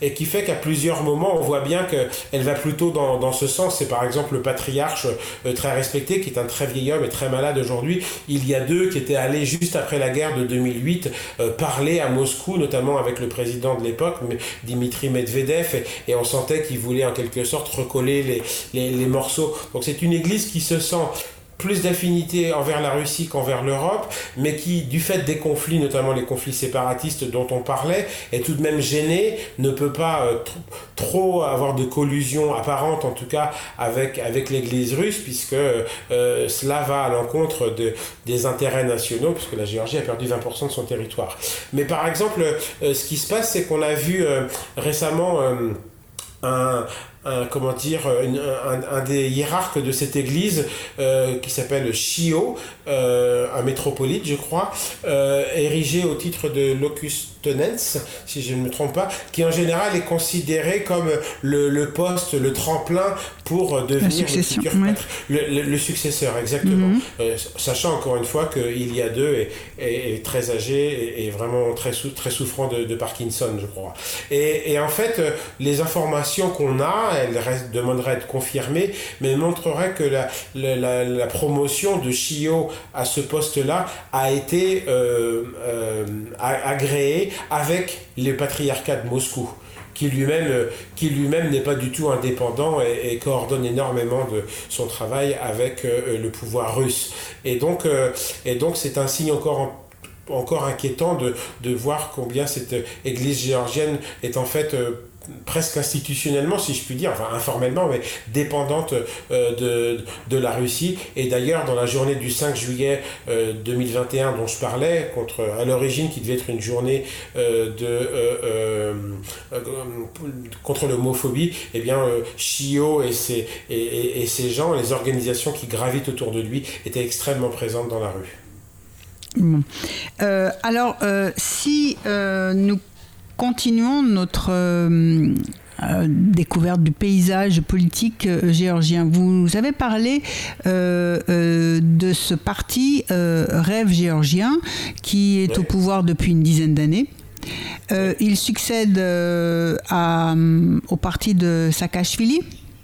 et qui fait qu'à plusieurs moments, on voit bien qu'elle va plutôt dans, ce sens. C'est par exemple le patriarche très respecté, qui est un très vieil homme et très malade aujourd'hui. Il y a deux qui étaient allés juste après la guerre de 2008 parler à Moscou, notamment avec le président de l'époque, Dimitri Medvedev, et, on sentait qu'il voulait en quelque sorte recoller les, les, les morceaux. Donc c'est une église qui se sent plus d'affinité envers la Russie qu'envers l'Europe, mais qui, du fait des conflits, notamment les conflits séparatistes dont on parlait, est tout de même gêné, ne peut pas euh, trop avoir de collusion apparente, en tout cas, avec, avec l'Église russe, puisque euh, cela va à l'encontre de, des intérêts nationaux, puisque la Géorgie a perdu 20% de son territoire. Mais par exemple, euh, ce qui se passe, c'est qu'on a vu récemment un, un, comment dire, un, un, des hiérarques de cette église euh, qui s'appelle Chio, euh, un métropolite, je crois, euh, érigé au titre de locus tenens, si je ne me trompe pas, qui en général est considéré comme le, le poste, le tremplin pour devenir le, futur le, le, successeur, exactement. Mhm. Euh, sachant encore une fois qu'il y a deux et, et, très âgé et, vraiment très, sou, très souffrant de, de, Parkinson, je crois. Et, et en fait, euh, les informations qu'on a, elles restent, demanderaient à être confirmées, mais montreraient que la, la, la, promotion de Chio à ce poste-là a été euh, euh, agréée avec le patriarcat de Moscou qui lui-même qui lui-même n'est pas du tout indépendant et, coordonne énormément de son travail avec euh, le pouvoir russe. Et donc euh, et donc c'est un signe encore encore inquiétant de, de voir combien cette église géorgienne est en fait euh, presque institutionnellement, si je puis dire, enfin informellement, mais dépendante euh, de, de, la Russie. Et d'ailleurs, dans la journée du 5 juillet 2021 euh, dont je parlais, contre, à l'origine qui devait être une journée euh, de, contre l'homophobie, eh bien, Chio et ses, et, et, gens, les organisations qui gravitent autour de lui, étaient extrêmement présentes dans la rue. alors, si nous continuons notre euh, euh, découverte du paysage politique euh, géorgien. Vous avez parlé de ce parti Rêve géorgien qui est au pouvoir depuis une dizaine d'années. il succède à, au parti de Saakashvili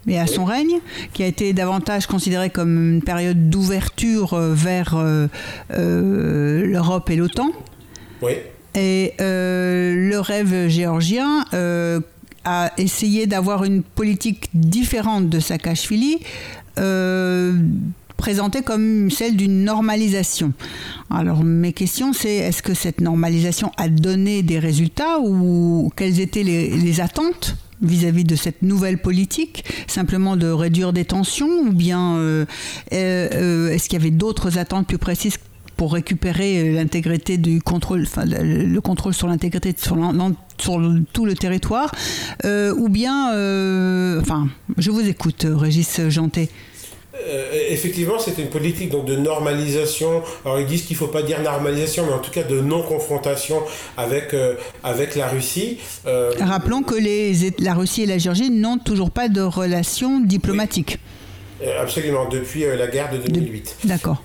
et à son règne, qui a été davantage considéré comme une période d'ouverture vers l'Europe et l'OTAN. Oui. Et euh, le rêve géorgien euh, a essayé d'avoir une politique différente de Saakashvili. Euh, présentée comme celle d'une normalisation. Alors mes questions c'est est-ce que cette normalisation a donné des résultats ou quelles étaient les, attentes vis-à-vis de cette nouvelle politique, simplement de réduire des tensions ou bien est-ce qu'il y avait d'autres attentes plus précises pour récupérer l'intégrité du contrôle, enfin, le, contrôle sur l'intégrité sur, sur tout le territoire, euh, ou bien, euh, enfin, je vous écoute, Régis Janté. Euh, effectivement, c'est une politique donc, de normalisation. Alors, ils disent qu'il ne faut pas dire normalisation, mais en tout cas de non-confrontation avec, avec la Russie. Rappelons que les, la Russie et la Géorgie n'ont toujours pas de relations diplomatiques. absolument, depuis la guerre de 2008. D'accord.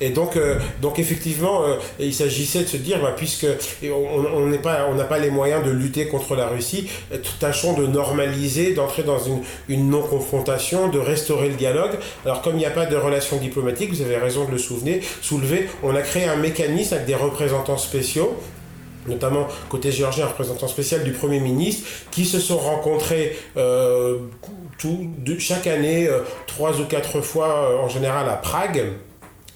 Et donc, euh, donc effectivement, euh, il s'agissait de se dire, bah, puisque on n'a pas, on pas les moyens de lutter contre la Russie, tâchons de normaliser, d'entrer dans une, une non-confrontation, de restaurer le dialogue. Alors comme il n'y a pas de relations diplomatiques, vous avez raison de le souvenir, soulever, on a créé un mécanisme avec des représentants spéciaux notamment côté géorgien, un représentant spécial du Premier ministre, qui se sont rencontrés euh, chaque année, trois ou quatre fois en général à Prague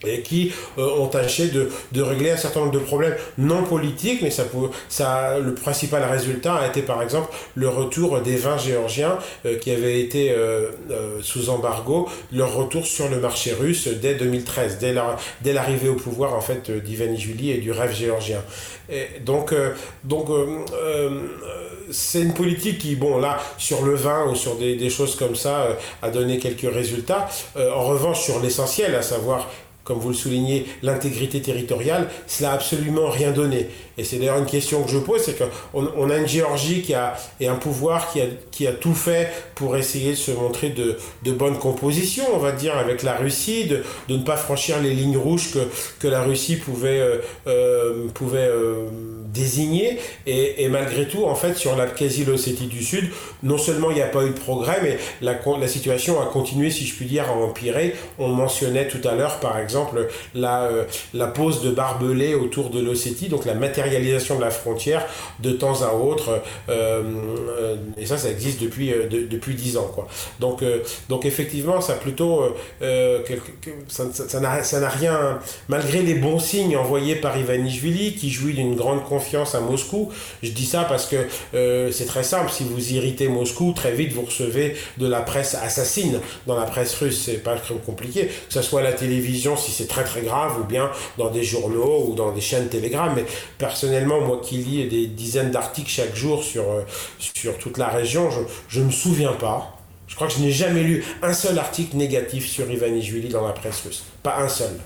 et qui euh, ont tâché de, de, régler un certain nombre de problèmes non politiques, mais ça, ça, le principal résultat a été par exemple le retour des vins géorgiens euh, qui avaient été euh, sous embargo, leur retour sur le marché russe dès 2013, dès l'arrivée au pouvoir en fait Julie et du rêve géorgien. Et donc, donc c'est une politique qui, bon là, sur le vin ou sur des, des choses comme ça, a donné quelques résultats. en revanche, sur l'essentiel, à savoir comme vous le soulignez, l'intégrité territoriale, cela n'a absolument rien donné. Et c'est d'ailleurs une question que je pose, c'est qu'on on a une Géorgie qui a, et un pouvoir qui a, qui a tout fait pour essayer de se montrer de, de bonne composition, on va dire, avec la Russie, de, de ne pas franchir les lignes rouges que, que la Russie pouvait, euh, euh pouvait euh, désigner. Et, et, malgré tout, en fait, sur la quasi-Ossétie du Sud, non seulement il n'y a pas eu de progrès, mais la, la situation a continué, si je puis dire, à empirer. On mentionnait tout à l'heure, par exemple, la, euh, la pose de barbelés autour de l'Ossétie, donc la matérialité réalisation de la frontière de temps à autre. Euh, euh, et ça, ça existe depuis, euh, depuis 10 ans. Quoi. Donc, donc effectivement, ça plutôt... ça n'a rien... Malgré les bons signes envoyés par Ivanishvili, qui jouit d'une grande confiance à Moscou, je dis ça parce que c'est très simple. Si vous irritez Moscou, très vite, vous recevez de la presse assassine dans la presse russe. C'est pas très compliqué. Que ce soit la télévision, si c'est très très grave, ou bien dans des journaux ou dans des chaînes Telegram. Mais personnellement, moi qui lis des dizaines d'articles chaque jour sur, euh, toute la région, je ne me souviens pas. Je crois que je n'ai jamais lu un seul article négatif sur Ivanishvili dans la presse russe. Pas un seul.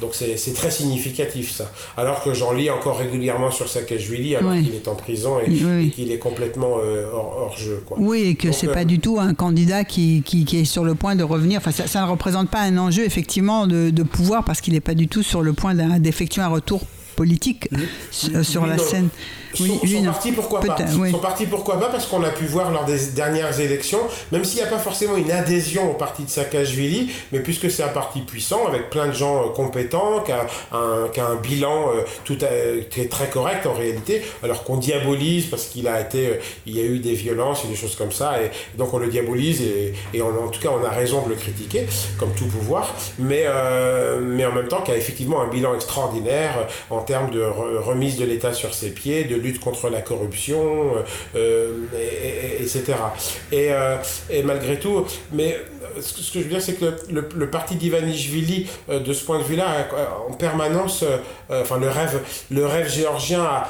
Donc c'est très significatif ça. Alors que j'en lis encore régulièrement sur Saakashvili alors qu'il est en prison et, qu'il est complètement euh, hors, jeu. Quoi. Oui, et que c'est euh, pas du tout un candidat qui, qui, qui, est sur le point de revenir. Enfin, ça, ne représente pas un enjeu effectivement de, de pouvoir parce qu'il n'est pas du tout sur le point d'effectuer un retour politique euh, sur la scène. Oui, sont, partis pourquoi pas sont partis pourquoi pas parce qu'on a pu voir lors des dernières élections, même s'il n'y a pas forcément une adhésion au parti de Saakashvili, mais puisque c'est un parti puissant avec plein de gens euh, compétents, qui a un, qui a un bilan euh, tout qui est très correct en réalité, alors qu'on diabolise parce qu'il a été, il y a eu des violences et des choses comme ça, et donc on le diabolise et, et en tout cas on a raison de le critiquer, comme tout pouvoir, mais, mais en même temps qui a effectivement un bilan extraordinaire en termes de remise de l'État sur ses pieds, de lutte contre la corruption, euh, etc. Et, euh, et, malgré tout, mais ce que je veux dire, c'est que le, parti d'Ivanishvili, euh, de ce point de vue-là, en permanence, enfin le rêve, le rêve géorgien a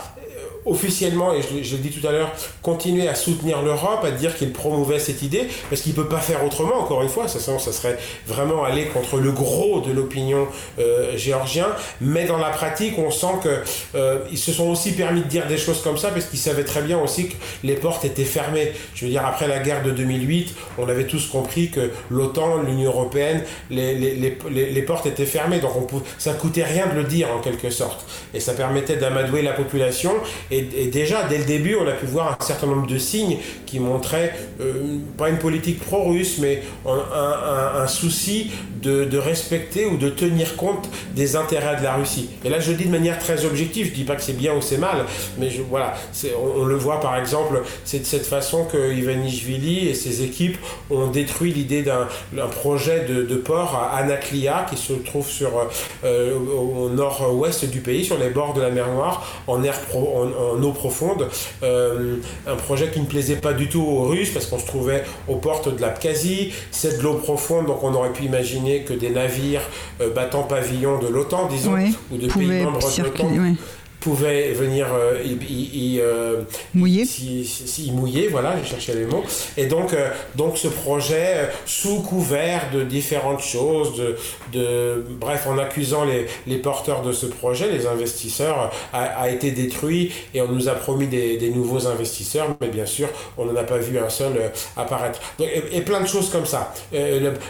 officiellement, et je, le dis tout à l'heure, continuer à soutenir l'Europe, à dire qu'il promouvait cette idée, parce qu'il ne peut pas faire autrement, encore une fois, ça, ça serait vraiment aller contre le gros de l'opinion euh, géorgien, mais dans la pratique, on sent qu'ils euh, se sont aussi permis de dire des choses comme ça, parce qu'ils savaient très bien aussi que les portes étaient fermées. Je veux dire, après la guerre de 2008, on avait tous compris que l'OTAN, l'Union Européenne, les, les, les, les, portes étaient fermées, donc on ça coûtait rien de le dire en quelque sorte, et ça permettait d'amadouer la population, et, déjà, dès le début, on a pu voir un certain nombre de signes qui montraient, euh, pas une politique pro-russe, mais un, souci de, respecter ou de tenir compte des intérêts de la Russie. Et là, je dis de manière très objective, je dis pas que c'est bien ou c'est mal, mais voilà, on, le voit par exemple, c'est de cette façon que Ivanishvili et ses équipes ont détruit l'idée d'un projet de, port à Anaklia, qui se trouve sur, euh, au nord-ouest du pays, sur les bords de la mer Noire, en air pro, eau profonde. Euh, un projet qui ne plaisait pas du tout aux Russes parce qu'on se trouvait aux portes de l'Abkhazie. C'est de l'eau profonde, donc on aurait pu imaginer que des navires euh, battant pavillon de l'OTAN, disons, ou de pays membres de l'OTAN pouvait venir euh, y, euh, mouiller. Si, mouiller, voilà, j'ai cherché les mots. Et donc, euh, donc ce projet, sous couvert de différentes choses, de, de bref, en accusant les, les, porteurs de ce projet, les investisseurs, a, été détruit et on nous a promis des, des, nouveaux investisseurs, mais bien sûr, on n'en a pas vu un seul apparaître. et, plein de choses comme ça.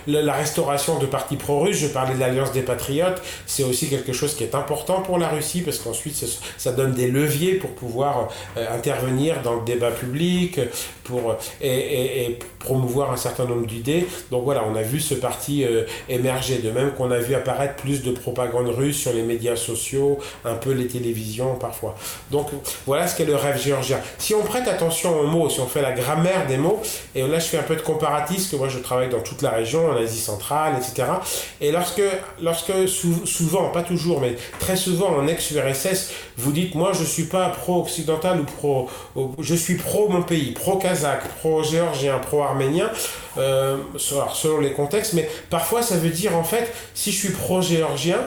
la restauration de partis pro-russes, je parlais de l'Alliance des Patriotes, c'est aussi quelque chose qui est important pour la Russie parce qu'ensuite, ce, ça donne des leviers pour pouvoir intervenir dans le débat public, pour, et, et, promouvoir un certain nombre d'idées. Donc voilà, on a vu ce parti émerger, de même qu'on a vu apparaître plus de propagande russe sur les médias sociaux, un peu les télévisions parfois. Donc voilà ce qu'est le rêve géorgien. Si on prête attention aux mots, si on fait la grammaire des mots, et là je fais un peu de comparatif, que moi je travaille dans toute la région, en Asie centrale, etc. Et lorsque, lorsque souvent, pas toujours, mais très souvent en ex-URSS, vous dites moi je suis pas pro-occidental ou pro, je suis pro mon pays, pro-kazakh, pro-géorgien, pro-arménien, euh, selon les contextes, mais parfois ça veut dire en fait, si je suis pro-géorgien,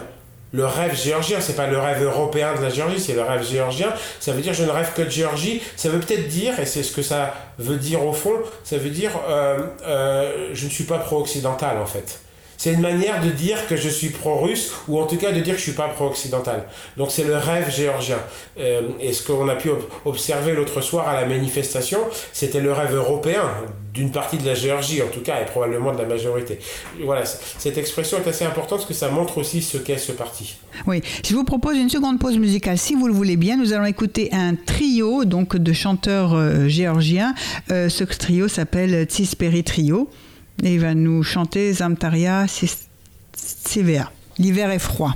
le rêve géorgien, c'est pas le rêve européen de la Géorgie, c'est le rêve géorgien. Ça veut dire je ne rêve que de Géorgie. Ça veut peut-être dire, et c'est ce que ça veut dire au fond, ça veut dire euh, euh, je ne suis pas pro-occidental en fait. C'est une manière de dire que je suis pro-russe, ou en tout cas de dire que je suis pas pro-occidental. Donc c'est le rêve géorgien. Euh, et ce qu'on a pu observer l'autre soir à la manifestation, c'était le rêve européen d'une partie de la Géorgie, en tout cas, et probablement de la majorité. Voilà, cette expression est assez importante parce que ça montre aussi ce qu'est ce parti. Oui, je vous propose une seconde pause musicale, si vous le voulez bien. Nous allons écouter un trio donc de chanteurs euh, géorgiens. Euh, ce trio s'appelle Tsisperi Trio. Et il va nous chanter Zamtaria Sivea. L'hiver est froid.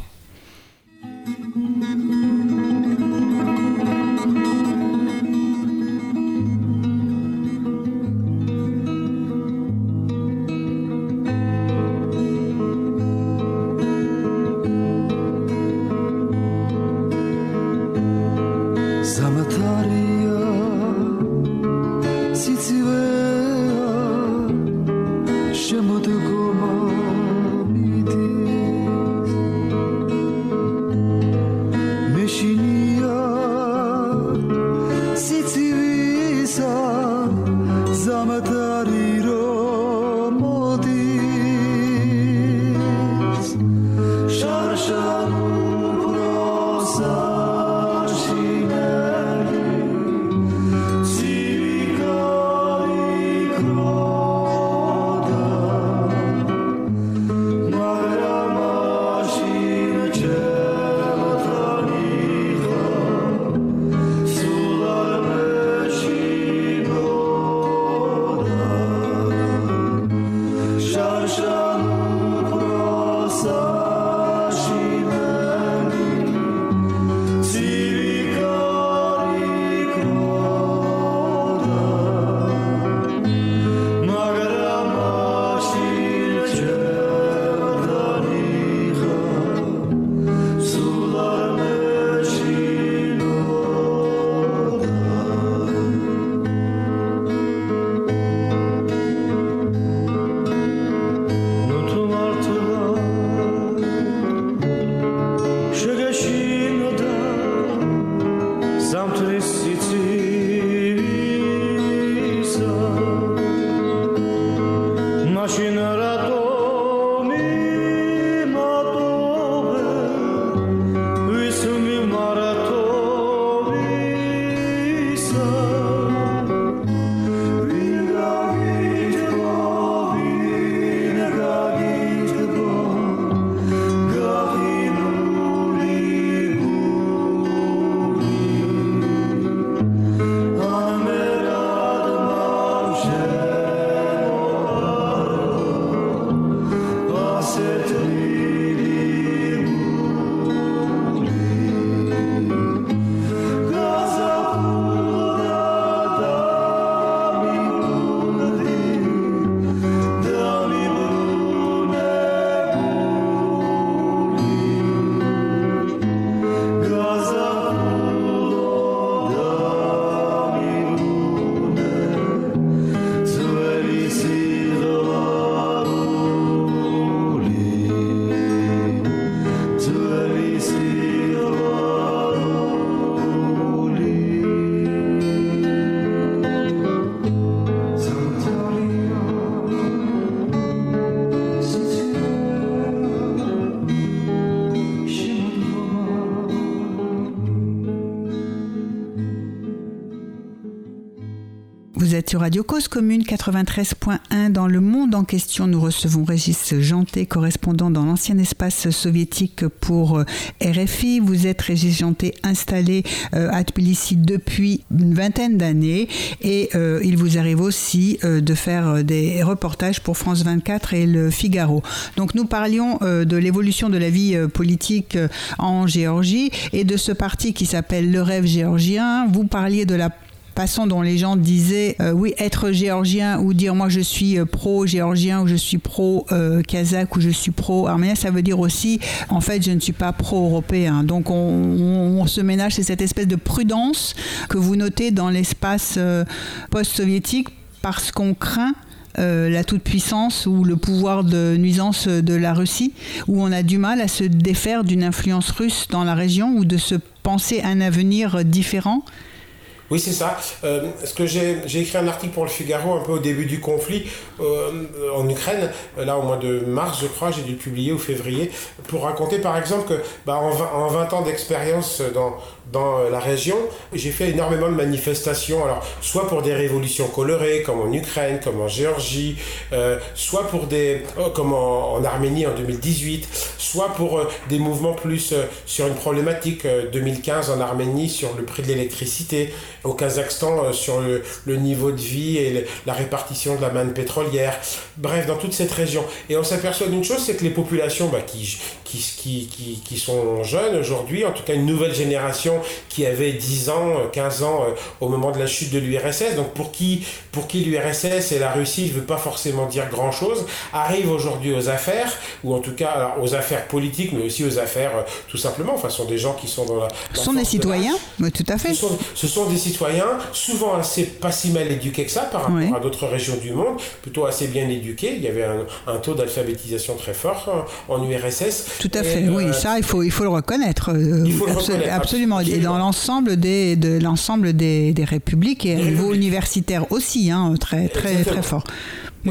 Radio Cause Commune 93.1. Dans le monde en question, nous recevons Régis Janté, correspondant dans l'ancien espace soviétique pour euh, RFI. Vous êtes Régis Janté, installé euh, à Tbilissi depuis une vingtaine d'années et euh, il vous arrive aussi de faire des reportages pour France 24 et le Figaro. Donc nous parlions de l'évolution de la vie politique en Géorgie et de ce parti qui s'appelle Le Rêve géorgien. Vous parliez de la façon dont les gens disaient euh, oui être géorgien ou dire moi je suis euh, pro géorgien ou je suis pro euh, kazakh ou je suis pro arménien ça veut dire aussi en fait je ne suis pas pro européen donc on, se ménage c'est cette espèce de prudence que vous notez dans l'espace post-soviétique parce qu'on craint la toute-puissance ou le pouvoir de nuisance de la Russie, où on a du mal à se défaire d'une influence russe dans la région ou de se penser un avenir différent oui, c'est ça. Euh, ce que j'ai, écrit un article pour le Figaro un peu au début du conflit euh, en Ukraine, euh, là au mois de mars, je crois, j'ai dû le publier au février, pour raconter par exemple que bah, en, 20, en 20 ans d'expérience dans, dans la région, j'ai fait énormément de manifestations, alors soit pour des révolutions colorées, comme en Ukraine, comme en Géorgie, soit pour des, oh, comme en, en, Arménie en 2018, soit pour des mouvements plus sur une problématique 2015 en Arménie sur le prix de l'électricité au Kazakhstan euh, sur le, niveau de vie et la répartition de la manne pétrolière. Bref, dans toute cette région. Et on s'aperçoit d'une chose, c'est que les populations bah, qui, qui, qui, qui, sont jeunes aujourd'hui, en tout cas une nouvelle génération qui avait 10 ans, 15 ans euh, au moment de la chute de l'URSS, donc pour qui, pour qui l'URSS et la Russie ne veut pas forcément dire grand-chose, arrivent aujourd'hui aux affaires, ou en tout cas aux affaires politiques, mais aussi aux affaires euh, tout simplement, enfin, ce sont des gens qui sont dans la... Ce sont des citoyens, oui, tout à fait. Ce sont, ce sont des citoyens, souvent assez pas si mal éduqués que ça par rapport à d'autres régions du monde, plutôt assez bien éduqués. Il y avait un, un taux d'alphabétisation très fort hein, en URSS. Tout à fait, oui, euh, ça il faut, il faut le reconnaître. Euh, il faut le reconnaître absolument. Et dans l'ensemble des, de l'ensemble des, des, républiques et au niveau universitaire aussi, hein, très, très, très fort.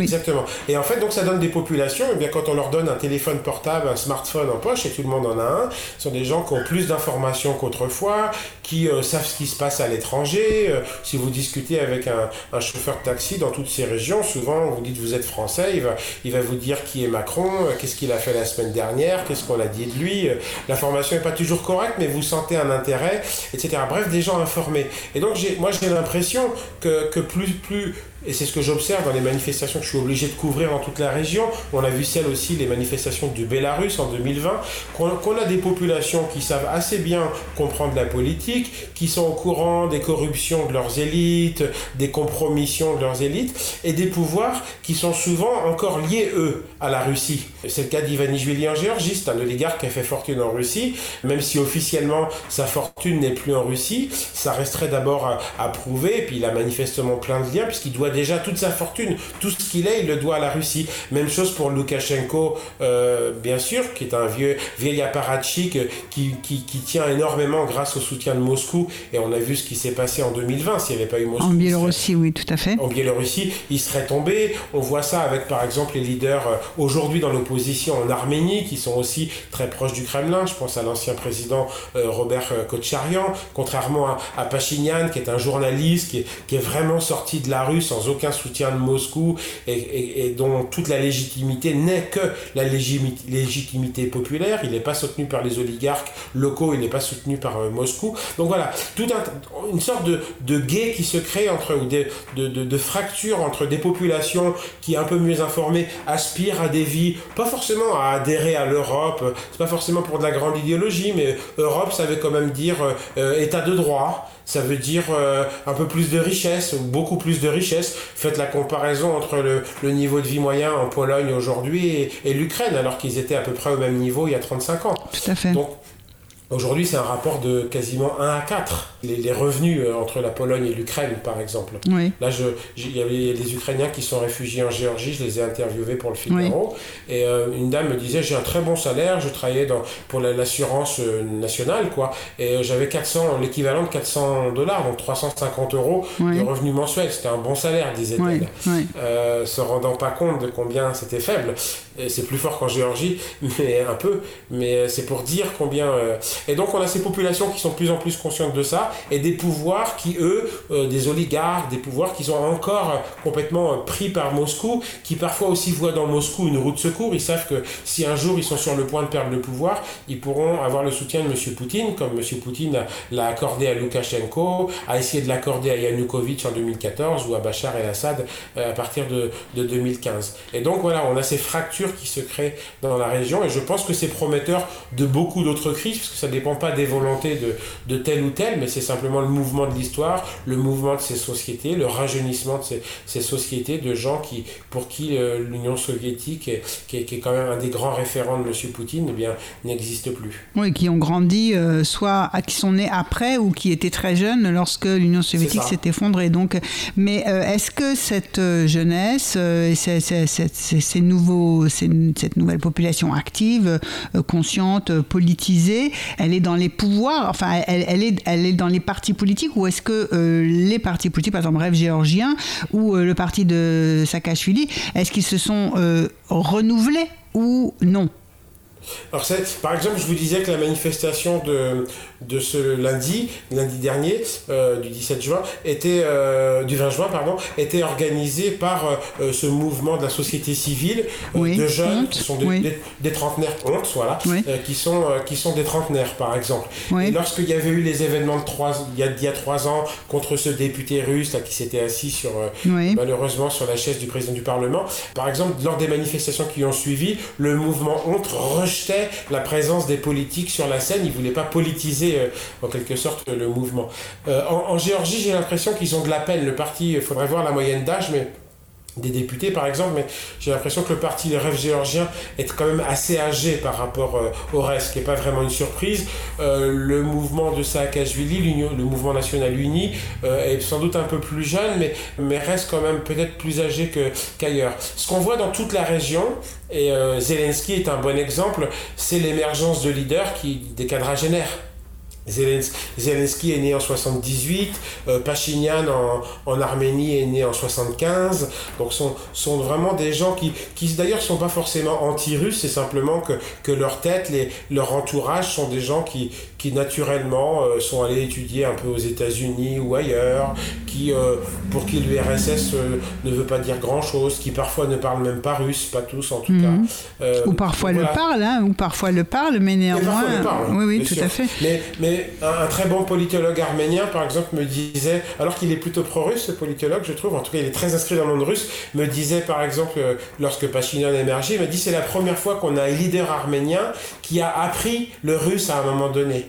Exactement. Et en fait, donc ça donne des populations, et bien quand on leur donne un téléphone portable, un smartphone en poche, et tout le monde en a un, ce sont des gens qui ont plus d'informations qu'autrefois, qui euh, savent ce qui se passe à l'étranger. Euh, si vous discutez avec un, un, chauffeur de taxi dans toutes ces régions, souvent vous dites vous êtes français, il va, il va vous dire qui est Macron, euh, qu'est-ce qu'il a fait la semaine dernière, qu'est-ce qu'on a dit de lui. L'information n'est pas toujours correcte, mais vous sentez un intérêt, etc. Bref, des gens informés. Et donc moi j'ai l'impression que, que plus, plus et c'est ce que j'observe dans les manifestations que je suis obligé de couvrir dans toute la région. On a vu celle aussi, les manifestations du Bélarus en 2020, qu'on a des populations qui savent assez bien comprendre la politique, qui sont au courant des corruptions de leurs élites, des compromissions de leurs élites, et des pouvoirs qui sont souvent encore liés, eux, à la Russie. C'est le cas d'Ivanishvili en Géorgie, c'est un oligarque qui a fait fortune en Russie, même si officiellement sa fortune n'est plus en Russie, ça resterait d'abord à, à prouver, et puis il a manifestement plein de liens, puisqu'il doit déjà toute sa fortune, tout ce qu'il est, il le doit à la Russie. Même chose pour Loukachenko, euh, bien sûr, qui est un vieux vieil apparatchik qui, qui, qui, tient énormément grâce au soutien de Moscou. Et on a vu ce qui s'est passé en 2020. S'il n'y avait pas eu Moscou. En Biélorussie, oui, tout à fait. En Biélorussie, il serait tombé. On voit ça avec, par exemple, les leaders euh, aujourd'hui dans l'opposition en Arménie, qui sont aussi très proches du Kremlin. Je pense à l'ancien président euh, Robert Kotcharyan, contrairement à, à Pachinian, qui est un journaliste qui est, qui est vraiment sorti de la rue sans aucun soutien de Moscou et, dont toute la légitimité n'est que la légitimité populaire. Il n'est pas soutenu par les oligarques locaux, il n'est pas soutenu par euh, Moscou. Donc voilà, toute une sorte de, de guet qui se crée entre, ou de, de, de, entre des populations qui, un peu mieux informées, aspirent à des vies, pas forcément à adhérer à l'Europe, c'est pas forcément pour de la grande idéologie, mais Europe, ça veut quand même dire euh, euh, état de droit, ça veut dire euh, un peu plus de richesse, beaucoup plus de richesse. Faites la comparaison entre le, le niveau de vie moyen en Pologne aujourd'hui et, et l'Ukraine, alors qu'ils étaient à peu près au même niveau il y a 35 ans. Tout à fait. Donc, Aujourd'hui, c'est un rapport de quasiment 1 à 4. Les, revenus euh, entre la Pologne et l'Ukraine, par exemple. Oui. Là, il y avait des Ukrainiens qui sont réfugiés en Géorgie, je les ai interviewés pour le Figaro. Et euh, une dame me disait J'ai un très bon salaire, je travaillais dans, pour l'assurance euh, nationale, quoi. Et j'avais 400, l'équivalent de 400 dollars, donc 350 euros de revenus mensuels. C'était un bon salaire, disait-elle. se rendant pas compte de combien c'était faible. C'est plus fort qu'en Géorgie, mais un peu. Mais c'est pour dire combien Et donc on a ces populations qui sont de plus en plus conscientes de ça, et des pouvoirs qui, eux, euh, des oligarques, des pouvoirs qui sont encore complètement pris par Moscou, qui parfois aussi voient dans Moscou une route de secours. Ils savent que si un jour ils sont sur le point de perdre le pouvoir, ils pourront avoir le soutien de M. Poutine, comme M. Poutine l'a accordé à Loukachenko, a essayé de l'accorder à Yanukovych en 2014 ou à Bachar el-Assad euh, à partir de, de 2015. Et donc voilà, on a ces fractures qui se créent dans la région, et je pense que c'est prometteur de beaucoup d'autres crises, parce que ça ne dépend pas des volontés de, de tel ou tel, mais c'est simplement le mouvement de l'histoire, le mouvement de ces sociétés, le rajeunissement de ces, ces sociétés, de gens qui, pour qui euh, l'Union soviétique, qui est, qui est, quand même un des grands référents de M. Poutine, eh bien, n'existe plus. Oui, qui ont grandi, euh, soit qui sont nés après ou qui étaient très jeunes lorsque l'Union soviétique s'est effondrée. Donc, mais euh, est-ce que cette jeunesse, et ces, ces, ces, nouveaux, cette nouvelle population active, consciente, politisée, elle est dans les pouvoirs, enfin, elle, est, elle est dans les partis politiques ou est-ce que les partis politiques, par exemple, Rêve géorgien ou le parti de Saakashvili, est-ce qu'ils se sont euh, renouvelés ou non? Alors, par exemple, je vous disais que la manifestation de, de ce lundi, lundi dernier, euh, du 17 juin, était, euh, du 20 juin, pardon, était organisée par euh, ce mouvement de la société civile de jeunes qui sont des, trentenaires, honte, voilà, qui, sont, qui sont des trentenaires, par exemple. Et lorsqu'il y avait eu les événements de trois, il, y a, il y a trois ans contre ce député russe là, qui s'était assis sur, malheureusement sur la chaise du président du Parlement, par exemple, lors des manifestations qui ont suivi, le mouvement honte rejetait la présence des politiques sur la scène, il ne voulait pas politiser euh, en quelque sorte le mouvement. Euh, en, Géorgie, j'ai l'impression qu'ils ont de la peine. Le parti, il faudrait voir la moyenne d'âge, mais des députés par exemple, mais j'ai l'impression que le parti Les Rêves Géorgiens est quand même assez âgé par rapport euh, au reste, ce qui n'est pas vraiment une surprise. le mouvement de Saakashvili, le mouvement national uni, est sans doute un peu plus jeune, mais, reste quand même peut-être plus âgé qu'ailleurs. ce qu'on voit dans toute la région, et Zelensky est un bon exemple, c'est l'émergence de leaders qui, des. Zelensky est né en 78, euh, Pachinian en, en, Arménie est né en 75, donc sont, sont vraiment des gens qui, qui d'ailleurs sont pas forcément anti-russes, c'est simplement que, que leur tête, les, leur entourage sont des gens qui, qui naturellement euh, sont allés étudier un peu aux États-Unis ou ailleurs, qui, euh, pour qui l'URSS ne veut pas dire grand-chose, qui parfois ne parlent même pas russe, pas tous en tout mhm. cas. ou parfois le parlent, hein, ou parfois le parlent, mais néanmoins... oui, oui, tout à fait. Mais, mais un, très bon politologue arménien, par exemple, me disait, alors qu'il est plutôt pro-russe, ce politologue, je trouve, en tout cas il est très inscrit dans le monde russe, me disait par exemple, euh, lorsque Pachinian a émergé, il m'a dit c'est la première fois qu'on a un leader arménien qui a appris le russe à un moment donné.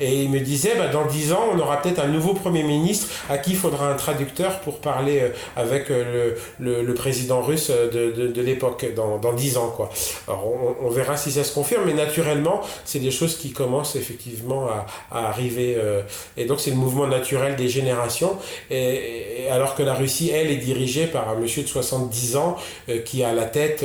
Et il me disait, bah, dans dix ans, on aura peut-être un nouveau Premier ministre à qui il faudra un traducteur pour parler euh, avec euh, le, le, président russe de, de, de l'époque, dans, dans dix ans. Quoi. Alors on, on, verra si ça se confirme, mais naturellement, c'est des choses qui commencent effectivement à, à arriver. Euh, et donc c'est le mouvement naturel des générations. Et, et, alors que la Russie, elle, est dirigée par un monsieur de 70 ans qui a la tête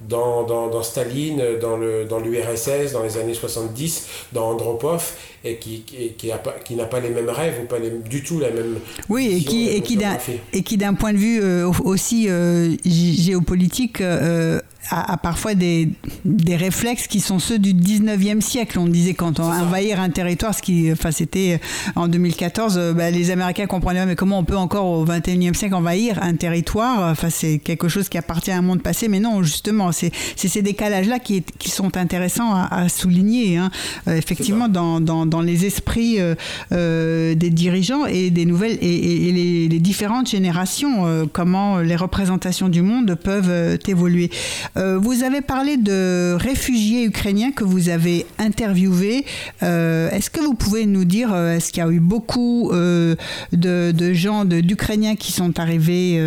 dans, dans, dans Staline, dans l'URSS, dans, dans les années 70, dans Andropov et qui, qui, qui, pas, qui n'a pas les mêmes rêves ou pas les, du tout la même. Oui, et qui, et qui, d'un, et qui d'un point de vue euh, aussi euh, géopolitique euh, a, a, parfois des, des réflexes qui sont ceux du 19e siècle. On disait quand on envahir un territoire, ce qui, enfin, c'était en 2014, bah, les Américains comprenaient mais comment on peut encore au 21e siècle envahir un territoire? Enfin, c'est quelque chose qui appartient à un monde passé, mais non, justement, c'est, c'est ces décalages-là qui, qui sont intéressants à, à souligner. Hein. effectivement, dans, dans dans les esprits euh, euh, des dirigeants et des nouvelles et, et les, les, différentes générations, euh, comment les représentations du monde peuvent évoluer. Vous avez parlé de réfugiés ukrainiens que vous avez interviewés. est-ce que vous pouvez nous dire, est-ce qu'il y a eu beaucoup de, gens, d'Ukrainiens qui sont arrivés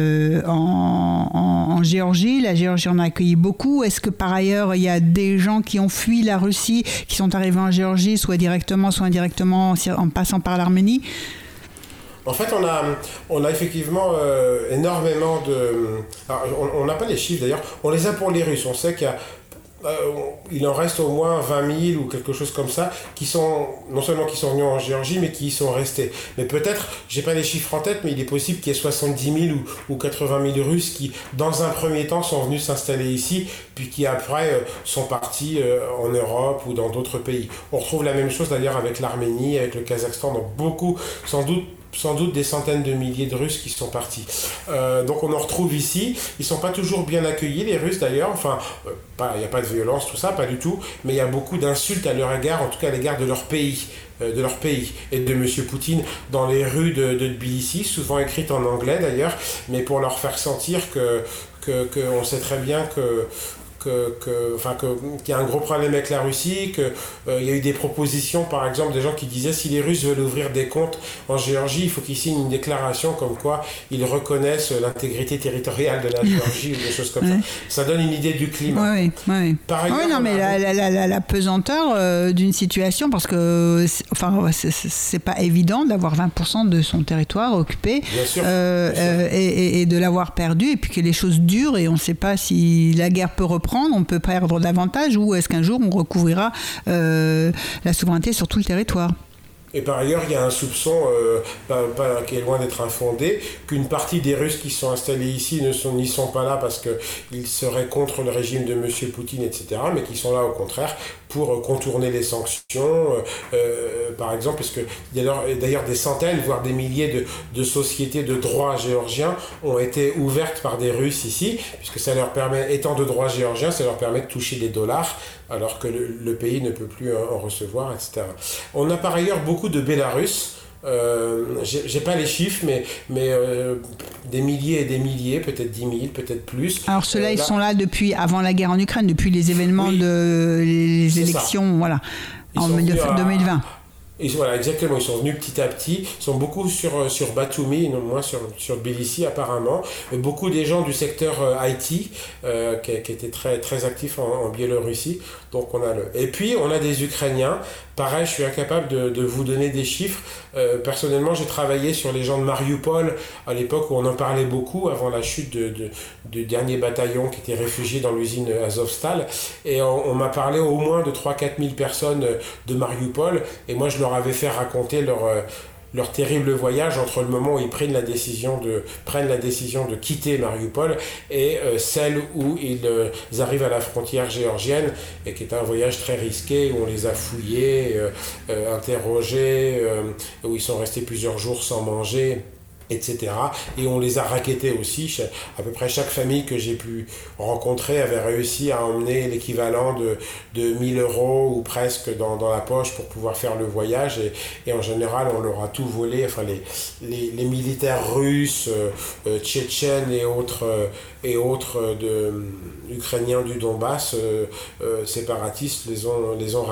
en, Géorgie? La Géorgie en a accueilli beaucoup. Est-ce que par ailleurs, il y a des gens qui ont fui la Russie, qui sont arrivés en Géorgie, soit directement, soit indirectement en passant par l'Arménie? En fait, on a, on effectivement euh, énormément de... On n'a pas les chiffres d'ailleurs, on les a pour les Russes. On sait qu'il il en reste au moins 20 000 ou quelque chose comme ça qui sont non seulement qui sont venus en Géorgie mais qui y sont restés. Mais peut-être, j'ai pas les chiffres en tête, mais il est possible qu'il y ait 70 000 ou, ou 80 000 Russes qui, dans un premier temps, sont venus s'installer ici, puis qui après sont partis en Europe ou dans d'autres pays. On retrouve la même chose d'ailleurs avec l'Arménie, avec le Kazakhstan, donc beaucoup, sans doute sans doute des centaines de milliers de Russes qui sont partis. Euh, donc on en retrouve ici. Ils sont pas toujours bien accueillis, les Russes d'ailleurs. Enfin, euh, il n'y a pas de violence, tout ça, pas du tout. Mais il y a beaucoup d'insultes à leur égard, en tout cas à l'égard de leur pays. Euh, de leur pays et de M. Poutine dans les rues de, de Tbilissi, souvent écrites en anglais d'ailleurs, mais pour leur faire sentir que, que, que sait très bien que que, enfin, qu'il y a un gros problème avec la Russie, qu'il euh, y a eu des propositions, par exemple, des gens qui disaient si les Russes veulent ouvrir des comptes en Géorgie, il faut qu'ils signent une déclaration comme quoi ils reconnaissent l'intégrité territoriale de la Géorgie ou des choses comme ça. Ça donne une idée du climat. Oui, oui. Par ailleurs, oui, non, mais la, la, la, pesanteur euh, d'une situation, parce que enfin, c'est pas évident d'avoir 20% de son territoire occupé euh, Et, et, de l'avoir perdu, et puis que les choses durent, et on ne sait pas si la guerre peut reprendre on peut perdre davantage ou est-ce qu'un jour on recouvrira euh, la souveraineté sur tout le territoire et par ailleurs, il y a un soupçon, euh, qui est loin d'être infondé, qu'une partie des Russes qui sont installés ici ne sont, n'y sont pas là parce qu'ils seraient contre le régime de M. Poutine, etc., mais qui sont là au contraire pour contourner les sanctions, euh, par exemple, parce que d'ailleurs des centaines, voire des milliers de, sociétés de droit géorgiens ont été ouvertes par des Russes ici, puisque ça leur permet, étant de droit géorgien, ça leur permet de toucher des dollars alors que le, pays ne peut plus en recevoir, etc. On a par ailleurs beaucoup de Bélarus. Euh, j'ai pas les chiffres, mais, mais euh, des milliers et des milliers, peut-être 10 000, peut-être plus. Alors ceux-là, ils euh, sont là depuis avant la guerre en Ukraine, depuis les événements de les élections, voilà, en 2020. Et voilà, exactement, ils sont venus petit à petit, ils sont beaucoup sur, euh, sur Batumi, non moins sur, sur Tbilissi apparemment, beaucoup des gens du secteur IT euh, qui, qui, étaient très, très actifs en, en, Biélorussie, donc on a le... Et puis on a des Ukrainiens, pareil je suis incapable de, vous donner des chiffres, euh, personnellement j'ai travaillé sur les gens de Mariupol à l'époque où on en parlait beaucoup avant la chute de, du dernier bataillon qui était réfugié dans l'usine Azovstal, et on, on m'a parlé au moins de 3-4 000 personnes de Mariupol, et moi je leur avait fait raconter leur, euh, leur terrible voyage entre le moment où ils prennent la décision de, prennent la décision de quitter Mariupol et euh, celle où ils, euh, arrivent à la frontière géorgienne, et qui est un voyage très risqué, où on les a fouillés, interrogés, où ils sont restés plusieurs jours sans manger etc. Et on les a raquettés aussi. À peu près chaque famille que j'ai pu rencontrer avait réussi à emmener l'équivalent de, de 1000 euros ou presque dans, dans, la poche pour pouvoir faire le voyage. Et, en général, on leur a tout volé. Enfin, les, les, les militaires russes, euh, euh tchétchènes et autres, euh, et autres de, ukrainiens du Donbass, euh, séparatistes, les ont, les ont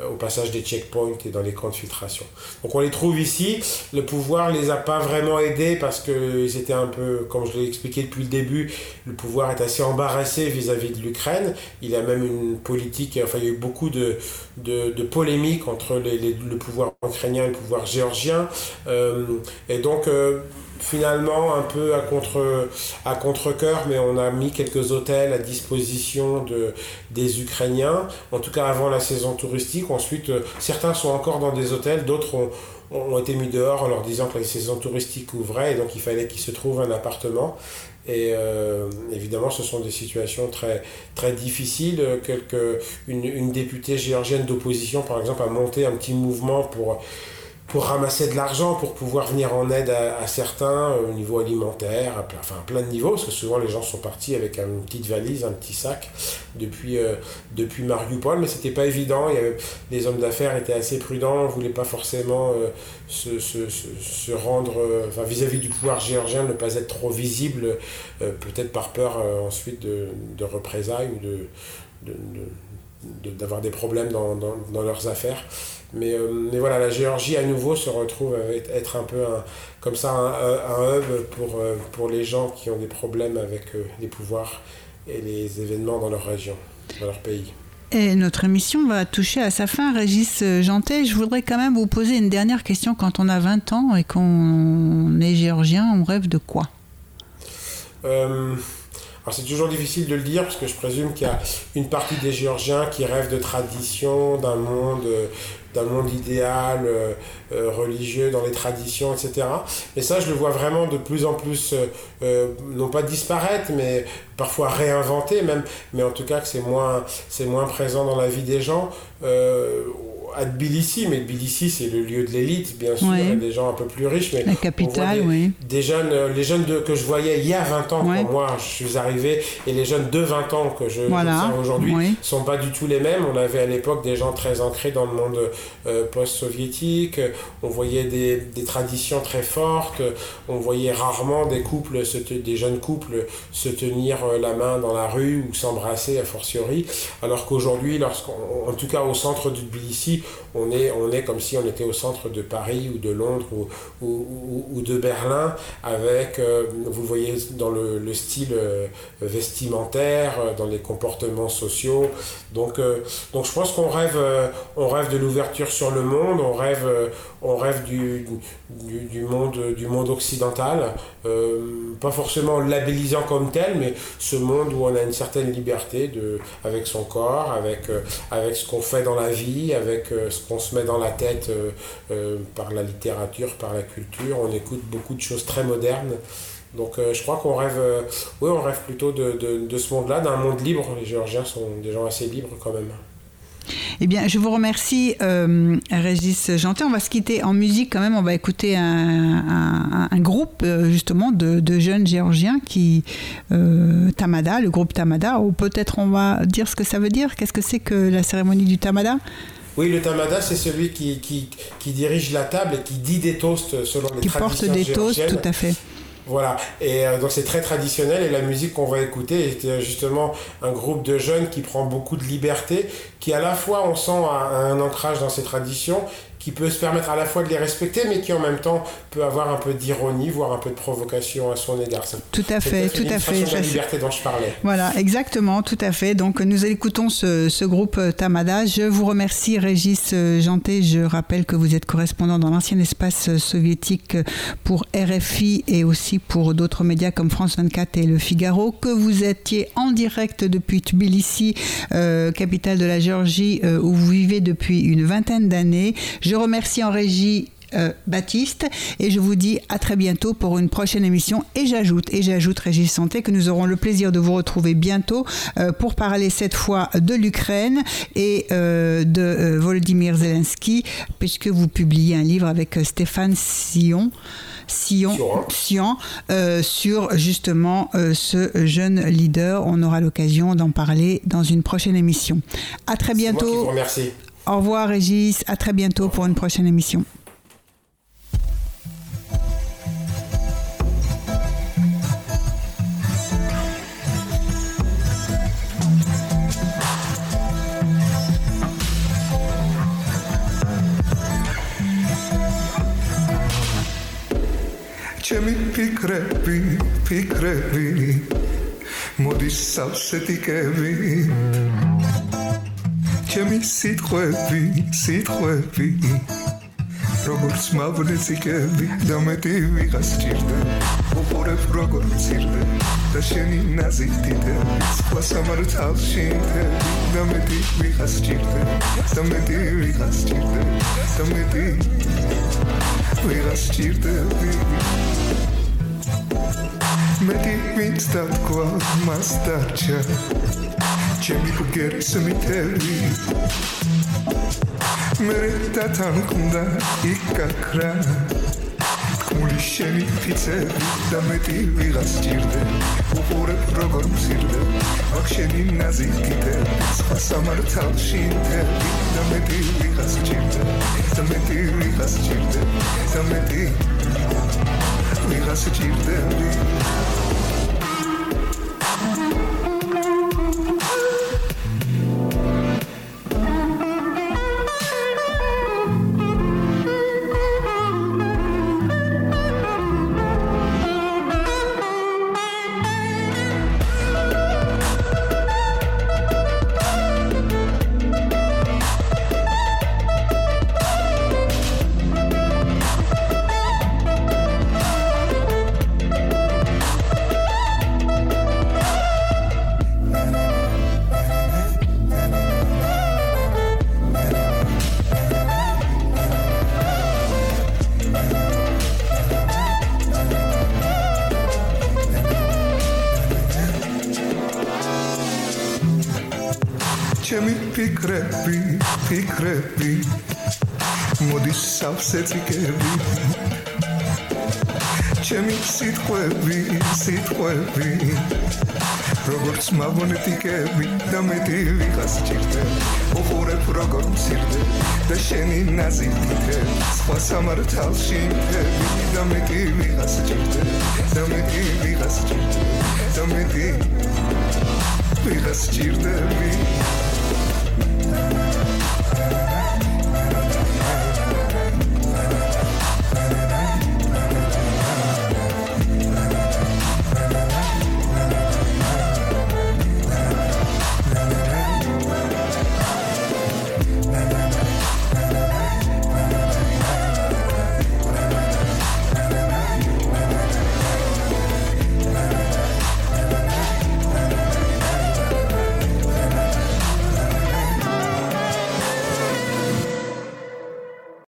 au passage des checkpoints et dans les camps de filtration. Donc on les trouve ici. Le pouvoir les a pas vraiment aidé parce qu'ils étaient un peu, comme je l'ai expliqué depuis le début, le pouvoir est assez embarrassé vis-à-vis de l'Ukraine. Il a même une politique, enfin il y a eu beaucoup de, de, de polémiques entre le pouvoir ukrainien et le pouvoir géorgien. Euh, et donc euh, finalement un peu à contre à contre-cœur mais on a mis quelques hôtels à disposition de des Ukrainiens en tout cas avant la saison touristique ensuite euh, certains sont encore dans des hôtels d'autres ont, ont été mis dehors en leur disant que la saison touristique ouvrait et donc il fallait qu'ils se trouvent un appartement. Et euh, évidemment, ce sont des situations très, très difficiles. Quelque, une, une députée géorgienne d'opposition, par exemple, a monté un petit mouvement pour pour ramasser de l'argent, pour pouvoir venir en aide à, certains euh, au niveau alimentaire, à, enfin à plein de niveaux, parce que souvent les gens sont partis avec une petite valise, un petit sac depuis, euh, depuis Mariupol, mais c'était pas évident. Les hommes d'affaires étaient assez prudents, ne voulaient pas forcément euh, se, se, rendre, enfin vis-à-vis du pouvoir géorgien, ne pas être trop visible, peut-être par peur ensuite de, de, représailles ou de, d'avoir des problèmes dans, dans, dans leurs affaires. Mais, euh, mais, voilà, la Géorgie à nouveau se retrouve à être un peu un, comme ça un, un, hub pour, euh, pour les gens qui ont des problèmes avec euh, les pouvoirs et les événements dans leur région, dans leur pays. Et notre émission va toucher à sa fin. Régis Jantet, je voudrais quand même vous poser une dernière question. Quand on a 20 ans et qu'on est géorgien, on rêve de quoi? Alors c'est toujours difficile de le dire parce que je présume qu'il y a une partie des Géorgiens qui rêvent de tradition, d'un monde d'un monde idéal religieux dans les traditions, etc. Et ça, je le vois vraiment de plus en plus, non pas disparaître, mais parfois réinventer même, mais en tout cas que c'est moins, c'est moins présent dans la vie des gens à Tbilissi, mais Tbilissi c'est le lieu de l'élite, bien sûr, a des gens un peu plus riches, mais la capitale, des, oui. Des jeunes, euh, les jeunes de, que je voyais il y a 20 ans quand moi je suis arrivé, et les jeunes de 20 ans que je voilà. aujourd'hui ne sont pas du tout les mêmes. On avait à l'époque des gens très ancrés dans le monde euh, post-soviétique, on voyait des, des, traditions très fortes, on voyait rarement des couples, se des jeunes couples se tenir euh, la main dans la rue ou s'embrasser a fortiori, alors qu'aujourd'hui, lorsqu'en tout cas au centre de Tbilissi, on est, on est comme si on était au centre de Paris ou de Londres ou, ou, de Berlin, avec, euh, vous voyez, dans le, le style euh, vestimentaire, euh, dans les comportements sociaux. Donc, donc je pense qu'on rêve, on rêve de l'ouverture sur le monde, on rêve, on rêve du, du, du, monde, du monde occidental, pas forcément labellisant comme tel, mais ce monde où on a une certaine liberté de, avec son corps, avec, avec ce qu'on fait dans la vie, avec ce qu'on se met dans la tête euh, euh, par la littérature, par la culture. On écoute beaucoup de choses très modernes. Donc euh, je crois qu'on rêve, oui, on rêve plutôt de, ce monde-là, d'un monde libre. Les Géorgiens sont des gens assez libres quand même. Eh bien, je vous remercie, euh, Régis Janté. On va se quitter en musique quand même. On va écouter un, groupe justement de, de, jeunes géorgiens qui euh, Tamada, le groupe Tamada. Ou peut-être on va dire ce que ça veut dire. Qu'est-ce que c'est que la cérémonie du Tamada? Oui, le tamada, c'est celui qui, qui, qui, dirige la table et qui dit des toasts selon les qui traditions porte des toasts, tout à fait. Voilà, et euh, donc c'est très traditionnel et la musique qu'on va écouter est justement un groupe de jeunes qui prend beaucoup de liberté, qui à la fois on sent un, un ancrage dans ces traditions qui peut se permettre à la fois de les respecter, mais qui en même temps peut avoir un peu d'ironie, voire un peu de provocation à son égard. Tout à fait, tout à fait. C'est la liberté dont je parlais. Voilà, exactement, tout à fait. Donc nous écoutons ce, ce groupe euh, Tamada. Je vous remercie, Régis euh, Janté. Je rappelle que vous êtes correspondant dans l'ancien espace euh, soviétique pour RFI et aussi pour d'autres médias comme France 24 et Le Figaro, que vous étiez en direct depuis Tbilissi, euh, capitale de la Géorgie, euh, où vous vivez depuis une vingtaine d'années. Je remercie en régie euh, Baptiste et je vous dis à très bientôt pour une prochaine émission et j'ajoute et j'ajoute Régis Santé que nous aurons le plaisir de vous retrouver bientôt euh, pour parler cette fois de l'Ukraine et euh, de Volodymyr Zelensky puisque vous publiez un livre avec Stéphane Sion Sion, Sion sur justement ce jeune leader. On aura l'occasion d'en parler dans une prochaine émission. À très bientôt. Moi qui vous remercie. Au revoir Régis, à très bientôt pour une prochaine émission. ჩემი სიტყვები, სიტყვები როგორც მავნეციკები და მეტი ვიღას ჭირდა. უყურებ როგორ მცირდა და შენი ნაზიდიდე სხვა სამართალში და მეტი ვიღას ჭირდა. და მეტი ვიღას ჭირდა. და მეტი ვიღას ჭირდები მეტი ვინც დათქვა მას დარჩა. ჩემი ბგერის მითელი. მე დათანხმდა იკაკრა თქმული შენი ფიცები და მეტი ვიღას ჭირდე უყურებ როგორ მცირდე. აქ შენი ნაზიკიდე სხვა სამართალში მთელი და მეტი ვიღას ჭირდე და მეტი ვიღას ჭირდე და მეტი mirası cildendi სავსე წიკები ჩემი სიტყვები სიტყვები როგორც მაგნეტიკები და მეტი ვიღას ჭირდება. უყურებ როგორ მცირდე და შენი ნაზიფიქე სხვა სამართალში მქები და მეტი ვიღას ჭირდება. და მეტი ვიღას ჭირდება. და მეტი ვიღას ჭირდები.